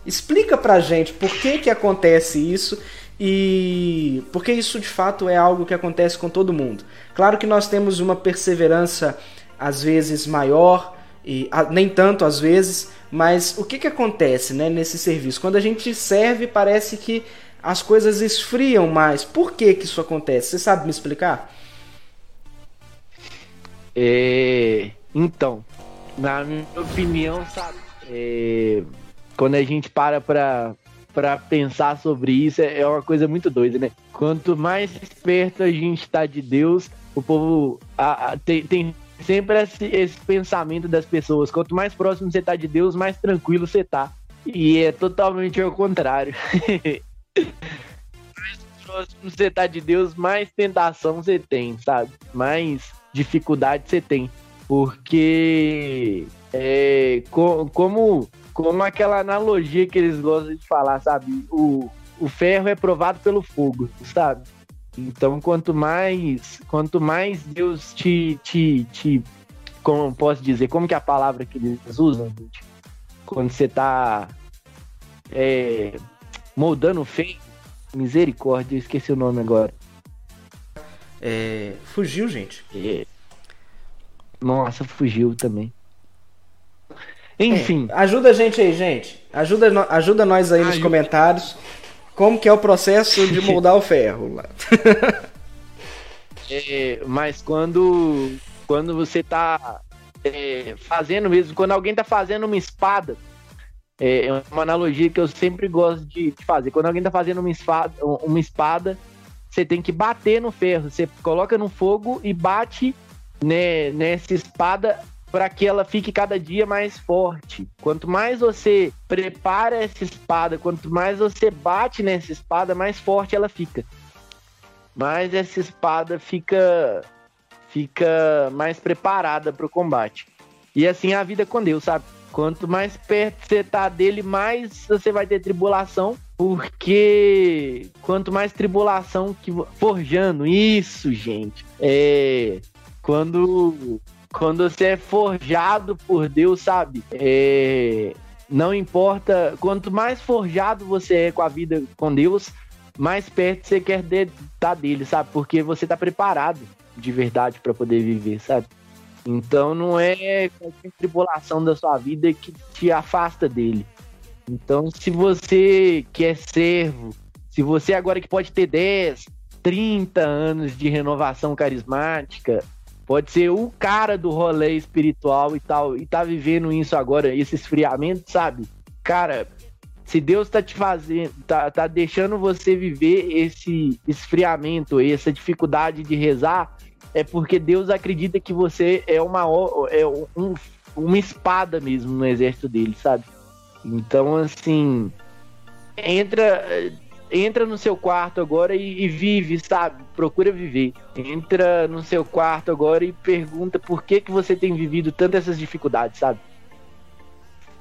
Explica pra gente por que que acontece isso e porque isso de fato é algo que acontece com todo mundo. Claro que nós temos uma perseverança às vezes maior e nem tanto às vezes, mas o que, que acontece né, nesse serviço? Quando a gente serve, parece que as coisas esfriam mais. Por que, que isso acontece? Você sabe me explicar? É, então, na minha opinião, sabe, é, quando a gente para pra, para pensar sobre isso é, é uma coisa muito doida, né? Quanto mais perto a gente está de Deus, o povo a, a, tem, tem, sempre esse, esse, pensamento das pessoas. Quanto mais próximo você está de Deus, mais tranquilo você está. E é totalmente ao contrário. [LAUGHS] mais próximo você está de Deus, mais tentação você tem, sabe? Mais dificuldade você tem. Porque é, co como como aquela analogia que eles gostam de falar, sabe? O, o ferro é provado pelo fogo, sabe? Então, quanto mais, quanto mais Deus te, te, te, como posso dizer, como que é a palavra que eles usam, gente? Quando você tá é, moldando o ferro, misericórdia, eu esqueci o nome agora. É, fugiu, gente. Nossa, fugiu também. Enfim. É, ajuda a gente aí, gente. Ajuda, ajuda nós aí nos comentários. Como que é o processo de [LAUGHS] moldar o ferro lá. [LAUGHS] é, mas quando, quando você tá é, fazendo mesmo, quando alguém tá fazendo uma espada, é, é uma analogia que eu sempre gosto de, de, fazer. Quando alguém tá fazendo uma espada, uma espada, você tem que bater no ferro. Você coloca no fogo e bate né, nessa espada para que ela fique cada dia mais forte. Quanto mais você prepara essa espada, quanto mais você bate nessa espada, mais forte ela fica. Mais essa espada fica fica mais preparada para o combate. E assim a vida com Deus, sabe? Quanto mais perto você tá dele, mais você vai ter tribulação, porque quanto mais tribulação que forjando isso, gente, é quando quando você é forjado por Deus, sabe? É, não importa, quanto mais forjado você é com a vida com Deus, mais perto você quer estar tá dele, sabe? Porque você está preparado de verdade para poder viver, sabe? Então não é qualquer tribulação da sua vida que te afasta dele. Então, se você quer servo, se você agora que pode ter 10, 30 anos de renovação carismática, pode ser o cara do rolê espiritual e tal, e tá vivendo isso agora, esse esfriamento, sabe? Cara, se Deus tá te fazendo, tá, tá deixando você viver esse esfriamento, essa dificuldade de rezar, é porque Deus acredita que você é uma, é um, uma espada mesmo no exército dele, sabe? Então, assim, entra entra no seu quarto agora e, e, vive, sabe? Procura viver. Entra no seu quarto agora e pergunta por que que você tem vivido tantas essas dificuldades, sabe?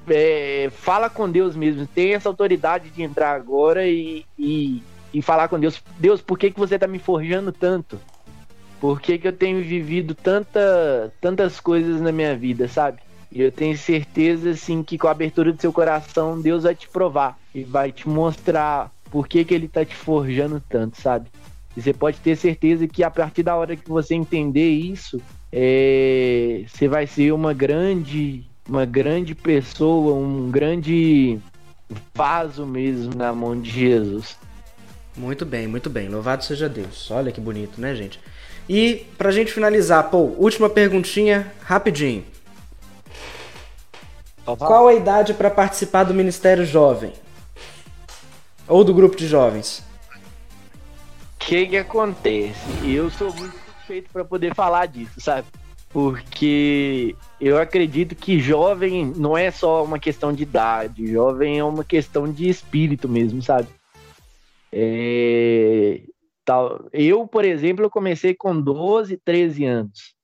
é, fala com Deus mesmo, tem essa autoridade de entrar agora e, e, e falar com Deus. Deus, por que, que você tá me forjando tanto? Por que, que eu tenho vivido tanta, tantas coisas na minha vida, sabe? E eu tenho certeza, assim, que com a abertura do seu coração, Deus vai te provar e vai te mostrar por que, que ele tá te forjando tanto, sabe? E você pode ter certeza que a partir da hora que você entender isso, é, você vai ser uma grande, uma grande pessoa, um grande vaso mesmo na mão de Jesus. Muito bem, muito bem. Louvado seja Deus. Olha que bonito, né, gente? E pra gente finalizar, pô, última perguntinha, rapidinho. Qual a idade para participar do Ministério Jovem? Ou do grupo de jovens? O que que acontece? Eu sou muito suspeito para poder falar disso, sabe? Porque eu acredito que jovem não é só uma questão de idade, jovem é uma questão de espírito mesmo, sabe? É, tal, eu, por exemplo, eu comecei com 12, 13 anos.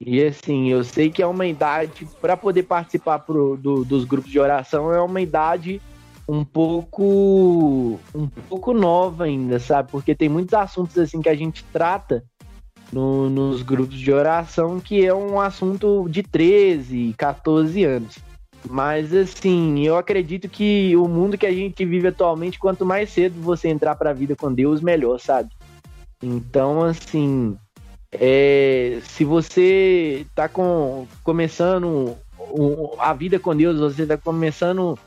E assim, eu sei que é uma idade para poder participar pro, do, dos grupos de oração é uma idade um pouco um pouco nova ainda, sabe? Porque tem muitos assuntos assim que a gente trata no, nos grupos de oração que é um assunto de 13, 14 anos. Mas assim, eu acredito que o mundo que a gente vive atualmente, quanto mais cedo você entrar para a vida com Deus, melhor, sabe? Então, assim, é, se você está com, começando um, a vida com Deus, você está começando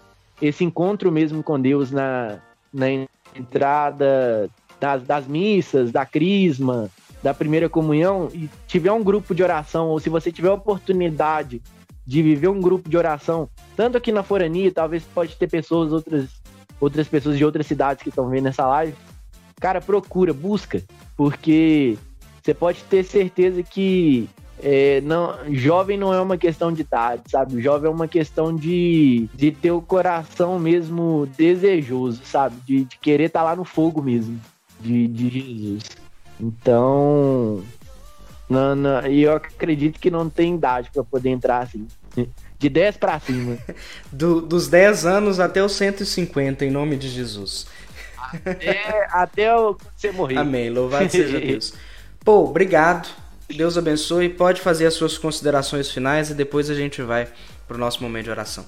esse encontro mesmo com Deus na, na entrada das, das missas, da crisma, da primeira comunhão, e tiver um grupo de oração, ou se você tiver a oportunidade de viver um grupo de oração, tanto aqui na Forania, talvez pode ter pessoas, outras, outras pessoas de outras cidades que estão vendo essa live, cara, procura, busca, porque você pode ter certeza que é, não, jovem não é uma questão de idade, sabe? Jovem é uma questão de, de ter o coração mesmo desejoso, sabe? De, de querer estar tá lá no fogo mesmo, de, de Jesus. Então, não, não, e eu acredito que não tem idade para poder entrar assim. De 10 para cima. [LAUGHS] Do, dos 10 anos até os 150, em nome de Jesus. Até, até você morrer. Amém. Louvado seja [LAUGHS] Deus. Pô, obrigado. Deus abençoe. Pode fazer as suas considerações finais e depois a gente vai para o nosso momento de oração.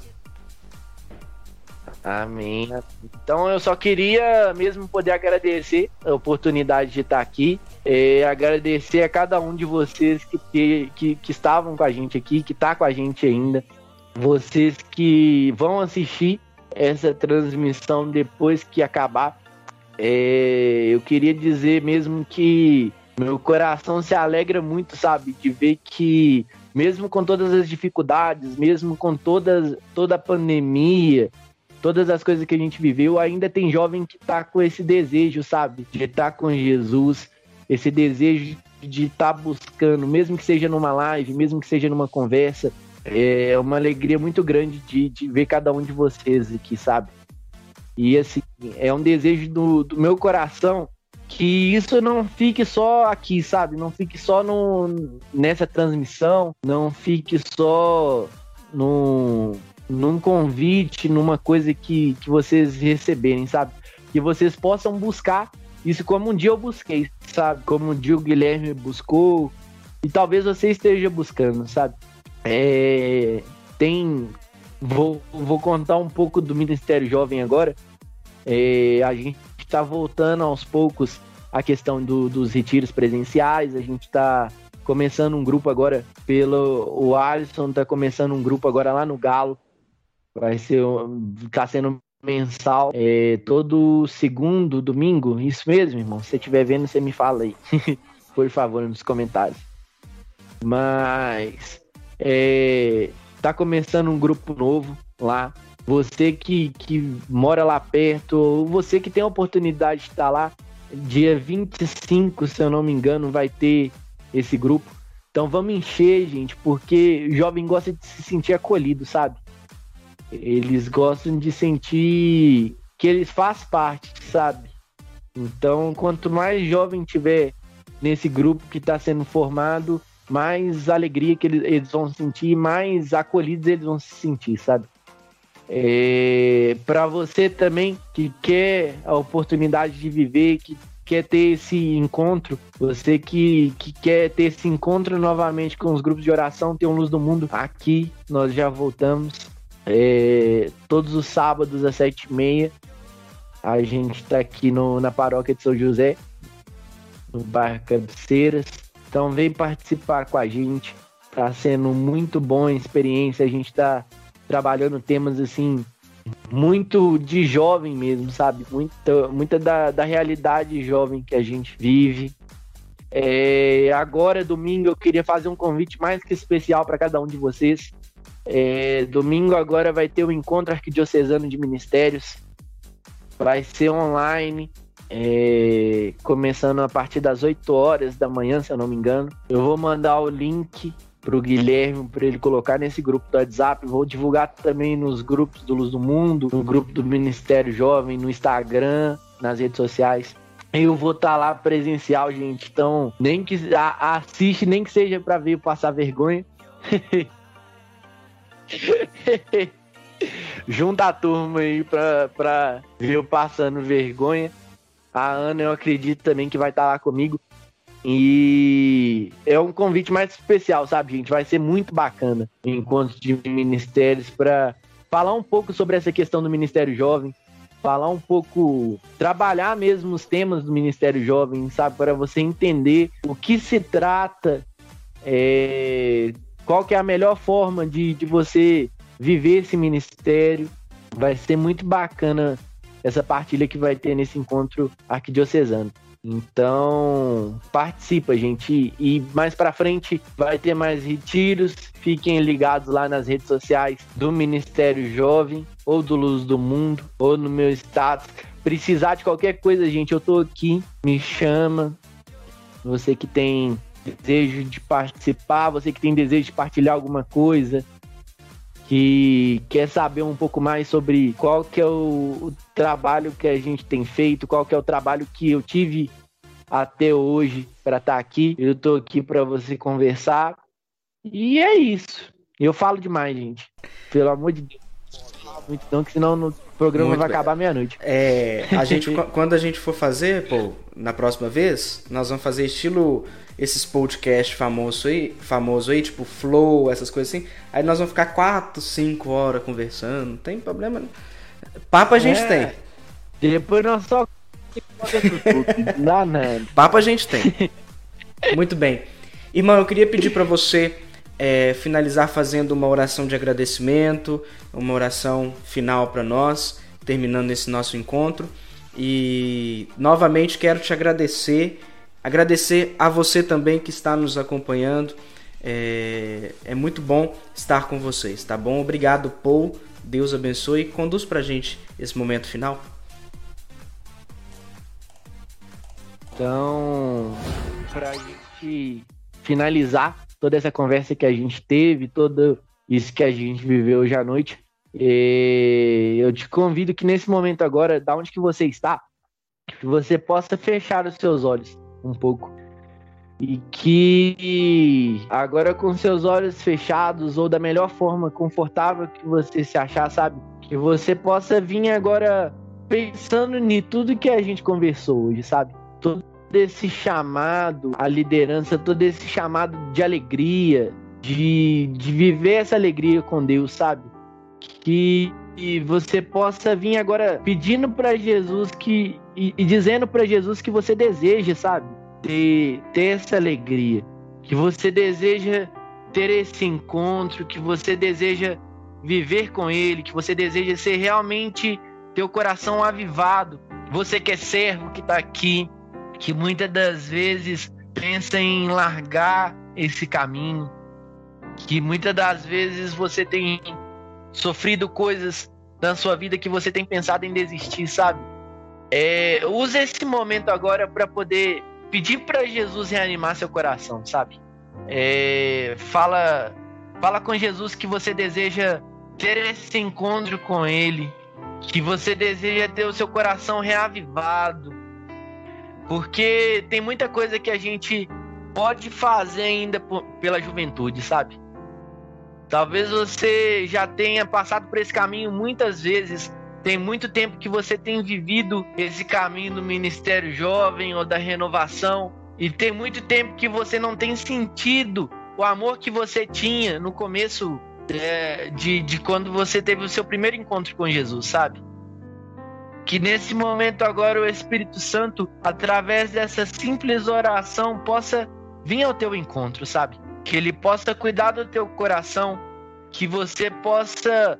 Amém. Então eu só queria mesmo poder agradecer a oportunidade de estar aqui. É, agradecer a cada um de vocês que, que, que estavam com a gente aqui, que está com a gente ainda. Vocês que vão assistir essa transmissão depois que acabar. É, eu queria dizer mesmo que meu coração se alegra muito, sabe, de ver que mesmo com todas as dificuldades, mesmo com todas, toda a pandemia, todas as coisas que a gente viveu, ainda tem jovem que tá com esse desejo, sabe, de estar tá com Jesus, esse desejo de estar tá buscando, mesmo que seja numa live, mesmo que seja numa conversa, é uma alegria muito grande de, de ver cada um de vocês aqui, sabe? E assim, é um desejo do, do meu coração que isso não fique só aqui, sabe? Não fique só no, nessa transmissão, não fique só no, num convite, numa coisa que, que vocês receberem, sabe? Que vocês possam buscar isso como um dia eu busquei, sabe? Como um dia o Guilherme buscou, e talvez você esteja buscando, sabe? É, tem. Vou, vou contar um pouco do Ministério Jovem agora. É, a gente está voltando aos poucos a questão do, dos retiros presenciais. A gente está começando um grupo agora pelo o Alisson está começando um grupo agora lá no Galo. Vai ser tá sendo mensal é, todo segundo domingo. Isso mesmo, irmão. Se estiver vendo, você me fala aí, [LAUGHS] por favor, nos comentários. Mas é, tá começando um grupo novo lá você que, que mora lá perto, você que tem a oportunidade de estar lá, dia 25, se eu não me engano, vai ter esse grupo. Então vamos encher, gente, porque jovem gosta de se sentir acolhido, sabe? Eles gostam de sentir que eles fazem parte, sabe? Então, quanto mais jovem tiver nesse grupo que está sendo formado, mais alegria que eles, eles vão sentir, mais acolhidos eles vão se sentir, sabe? É, para você também que quer a oportunidade de viver, que quer ter esse encontro, você que, que quer ter esse encontro novamente com os grupos de oração, tem um Luz do Mundo aqui, nós já voltamos. É, todos os sábados às sete e meia, a gente está aqui no, na paróquia de São José, no bairro Cabeceiras. Então vem participar com a gente. Tá sendo muito bom a experiência. A gente tá trabalhando temas assim muito de jovem mesmo, sabe? Muita, muita da, da realidade jovem que a gente vive. É, agora, domingo, eu queria fazer um convite mais que especial para cada um de vocês. É, domingo agora vai ter o encontro arquidiocesano de ministérios. Vai ser online, é, começando a partir das 8 horas da manhã, se eu não me engano. Eu vou mandar o link para o Guilherme para ele colocar nesse grupo do WhatsApp. Vou divulgar também nos grupos do Luz do Mundo, no grupo do Ministério Jovem, no Instagram, nas redes sociais. Eu vou estar tá lá presencial, gente. Então, nem que a, assiste, nem que seja para ver passar vergonha. [LAUGHS] Junta a turma aí pra ver eu passando vergonha. A Ana, eu acredito também que vai estar tá lá comigo. E é um convite mais especial, sabe, gente? Vai ser muito bacana encontro de ministérios para falar um pouco sobre essa questão do Ministério Jovem, falar um pouco, trabalhar mesmo os temas do Ministério Jovem, sabe, para você entender o que se trata, é, qual que é a melhor forma de, de você viver esse ministério. Vai ser muito bacana essa partilha que vai ter nesse encontro arquidiocesano. Então, participa, gente. E mais para frente vai ter mais retiros. Fiquem ligados lá nas redes sociais do Ministério Jovem, ou do Luz do Mundo, ou no meu status. Precisar de qualquer coisa, gente, eu tô aqui. Me chama. Você que tem desejo de participar, você que tem desejo de partilhar alguma coisa, que quer saber um pouco mais sobre qual que é o, o, trabalho que a gente tem feito, qual que é o trabalho que eu tive até hoje para estar tá aqui. Eu estou aqui para você conversar. E é isso. Eu falo demais, gente. Pelo amor de Deus. Muito não, que senão o programa Muito vai bem. acabar meia-noite. É, a gente, [LAUGHS] quando a gente for fazer, pô, na próxima vez, nós vamos fazer estilo esses podcasts famosos aí, famoso aí, tipo Flow, essas coisas assim. Aí nós vamos ficar 4, 5 horas conversando, não tem problema. Não. Papo a gente é, tem. Depois nós só. [LAUGHS] Papo a gente tem. Muito bem. Irmão, eu queria pedir para você é, finalizar fazendo uma oração de agradecimento, uma oração final para nós, terminando esse nosso encontro. E novamente quero te agradecer Agradecer a você também que está nos acompanhando. É, é muito bom estar com vocês, tá bom? Obrigado, Paul. Deus abençoe. Conduz pra gente esse momento final. Então, pra gente finalizar toda essa conversa que a gente teve, todo isso que a gente viveu hoje à noite, eu te convido que nesse momento agora, da onde que você está, que você possa fechar os seus olhos um pouco. E que agora com seus olhos fechados ou da melhor forma confortável que você se achar, sabe? Que você possa vir agora pensando em tudo que a gente conversou hoje, sabe? Todo esse chamado à liderança, todo esse chamado de alegria, de, de viver essa alegria com Deus, sabe? Que e você possa vir agora pedindo para Jesus que e, e dizendo para Jesus que você deseja, sabe? Ter, ter essa alegria, que você deseja ter esse encontro, que você deseja viver com Ele, que você deseja ser realmente teu coração avivado. Você que é servo que está aqui, que muitas das vezes pensa em largar esse caminho, que muitas das vezes você tem sofrido coisas na sua vida que você tem pensado em desistir, sabe? É, use esse momento agora para poder pedir para Jesus reanimar seu coração, sabe? É, fala, fala com Jesus que você deseja ter esse encontro com Ele, que você deseja ter o seu coração reavivado, porque tem muita coisa que a gente pode fazer ainda pela juventude, sabe? Talvez você já tenha passado por esse caminho muitas vezes. Tem muito tempo que você tem vivido esse caminho do ministério jovem ou da renovação. E tem muito tempo que você não tem sentido o amor que você tinha no começo é, de, de quando você teve o seu primeiro encontro com Jesus, sabe? Que nesse momento agora o Espírito Santo, através dessa simples oração, possa vir ao teu encontro, sabe? Que ele possa cuidar do teu coração, que você possa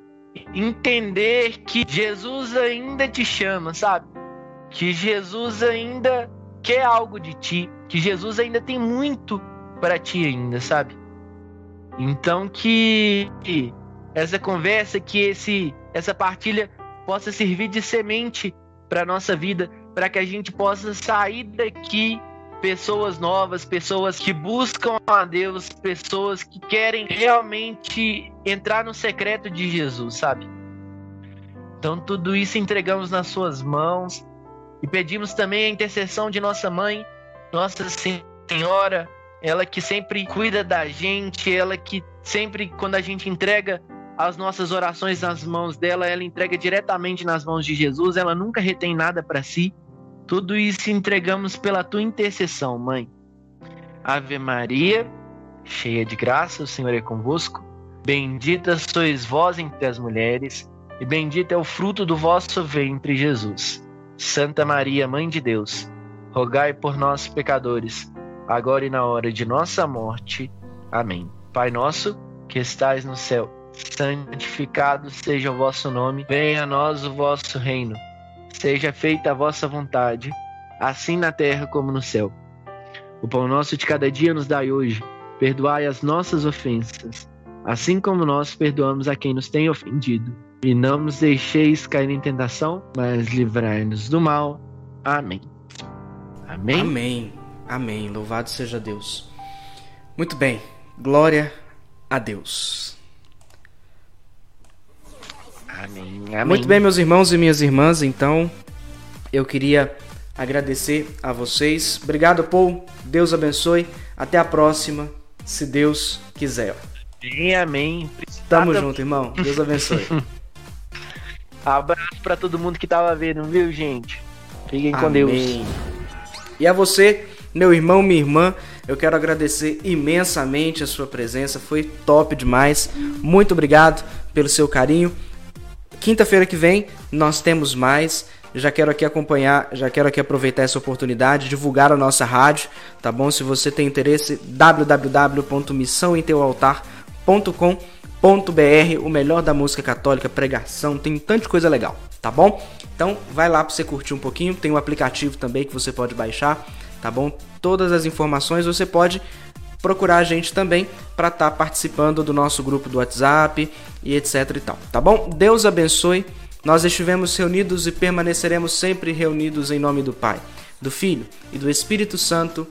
entender que Jesus ainda te chama, sabe? Que Jesus ainda quer algo de ti, que Jesus ainda tem muito para ti ainda, sabe? Então que essa conversa, que esse essa partilha possa servir de semente para nossa vida, para que a gente possa sair daqui pessoas novas, pessoas que buscam a Deus, pessoas que querem realmente entrar no secreto de Jesus, sabe? Então tudo isso entregamos nas suas mãos e pedimos também a intercessão de nossa mãe, Nossa Senhora, ela que sempre cuida da gente, ela que sempre quando a gente entrega as nossas orações nas mãos dela, ela entrega diretamente nas mãos de Jesus, ela nunca retém nada para si. Tudo isso entregamos pela tua intercessão, mãe. Ave Maria, cheia de graça, o Senhor é convosco. Bendita sois vós entre as mulheres, e bendito é o fruto do vosso ventre, Jesus. Santa Maria, Mãe de Deus, rogai por nós, pecadores, agora e na hora de nossa morte. Amém. Pai nosso, que estais no céu, santificado seja o vosso nome, venha a nós o vosso reino Seja feita a vossa vontade, assim na terra como no céu. O pão nosso de cada dia nos dai hoje. Perdoai as nossas ofensas, assim como nós perdoamos a quem nos tem ofendido. E não nos deixeis cair em tentação, mas livrai-nos do mal. Amém. Amém. Amém. Amém. Louvado seja Deus. Muito bem. Glória a Deus. Amém, amém. Muito bem, meus irmãos e minhas irmãs, então eu queria agradecer a vocês. Obrigado, Paul. Deus abençoe. Até a próxima, se Deus quiser. Amém, amém. Tamo junto, irmão. Deus abençoe. [LAUGHS] Abraço para todo mundo que tava vendo, viu, gente? Fiquem com Deus. E a você, meu irmão, minha irmã, eu quero agradecer imensamente a sua presença. Foi top demais. Muito obrigado pelo seu carinho. Quinta-feira que vem nós temos mais. Já quero aqui acompanhar, já quero aqui aproveitar essa oportunidade, divulgar a nossa rádio, tá bom? Se você tem interesse, www.missãoemteualtar.com.br, o melhor da música católica, pregação, tem tanta coisa legal, tá bom? Então vai lá para você curtir um pouquinho, tem um aplicativo também que você pode baixar, tá bom? Todas as informações você pode procurar a gente também para estar tá participando do nosso grupo do WhatsApp e etc e tal, tá bom? Deus abençoe. Nós estivemos reunidos e permaneceremos sempre reunidos em nome do Pai, do Filho e do Espírito Santo.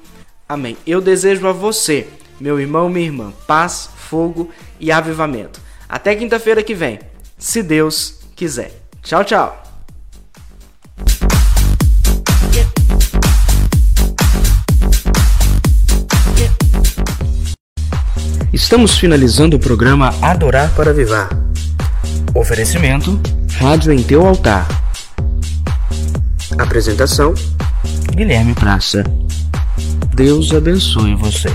Amém. Eu desejo a você, meu irmão, minha irmã, paz, fogo e avivamento. Até quinta-feira que vem, se Deus quiser. Tchau, tchau. Estamos finalizando o programa Adorar para Vivar. Oferecimento Rádio em Teu Altar. Apresentação Guilherme Praça. Deus abençoe você.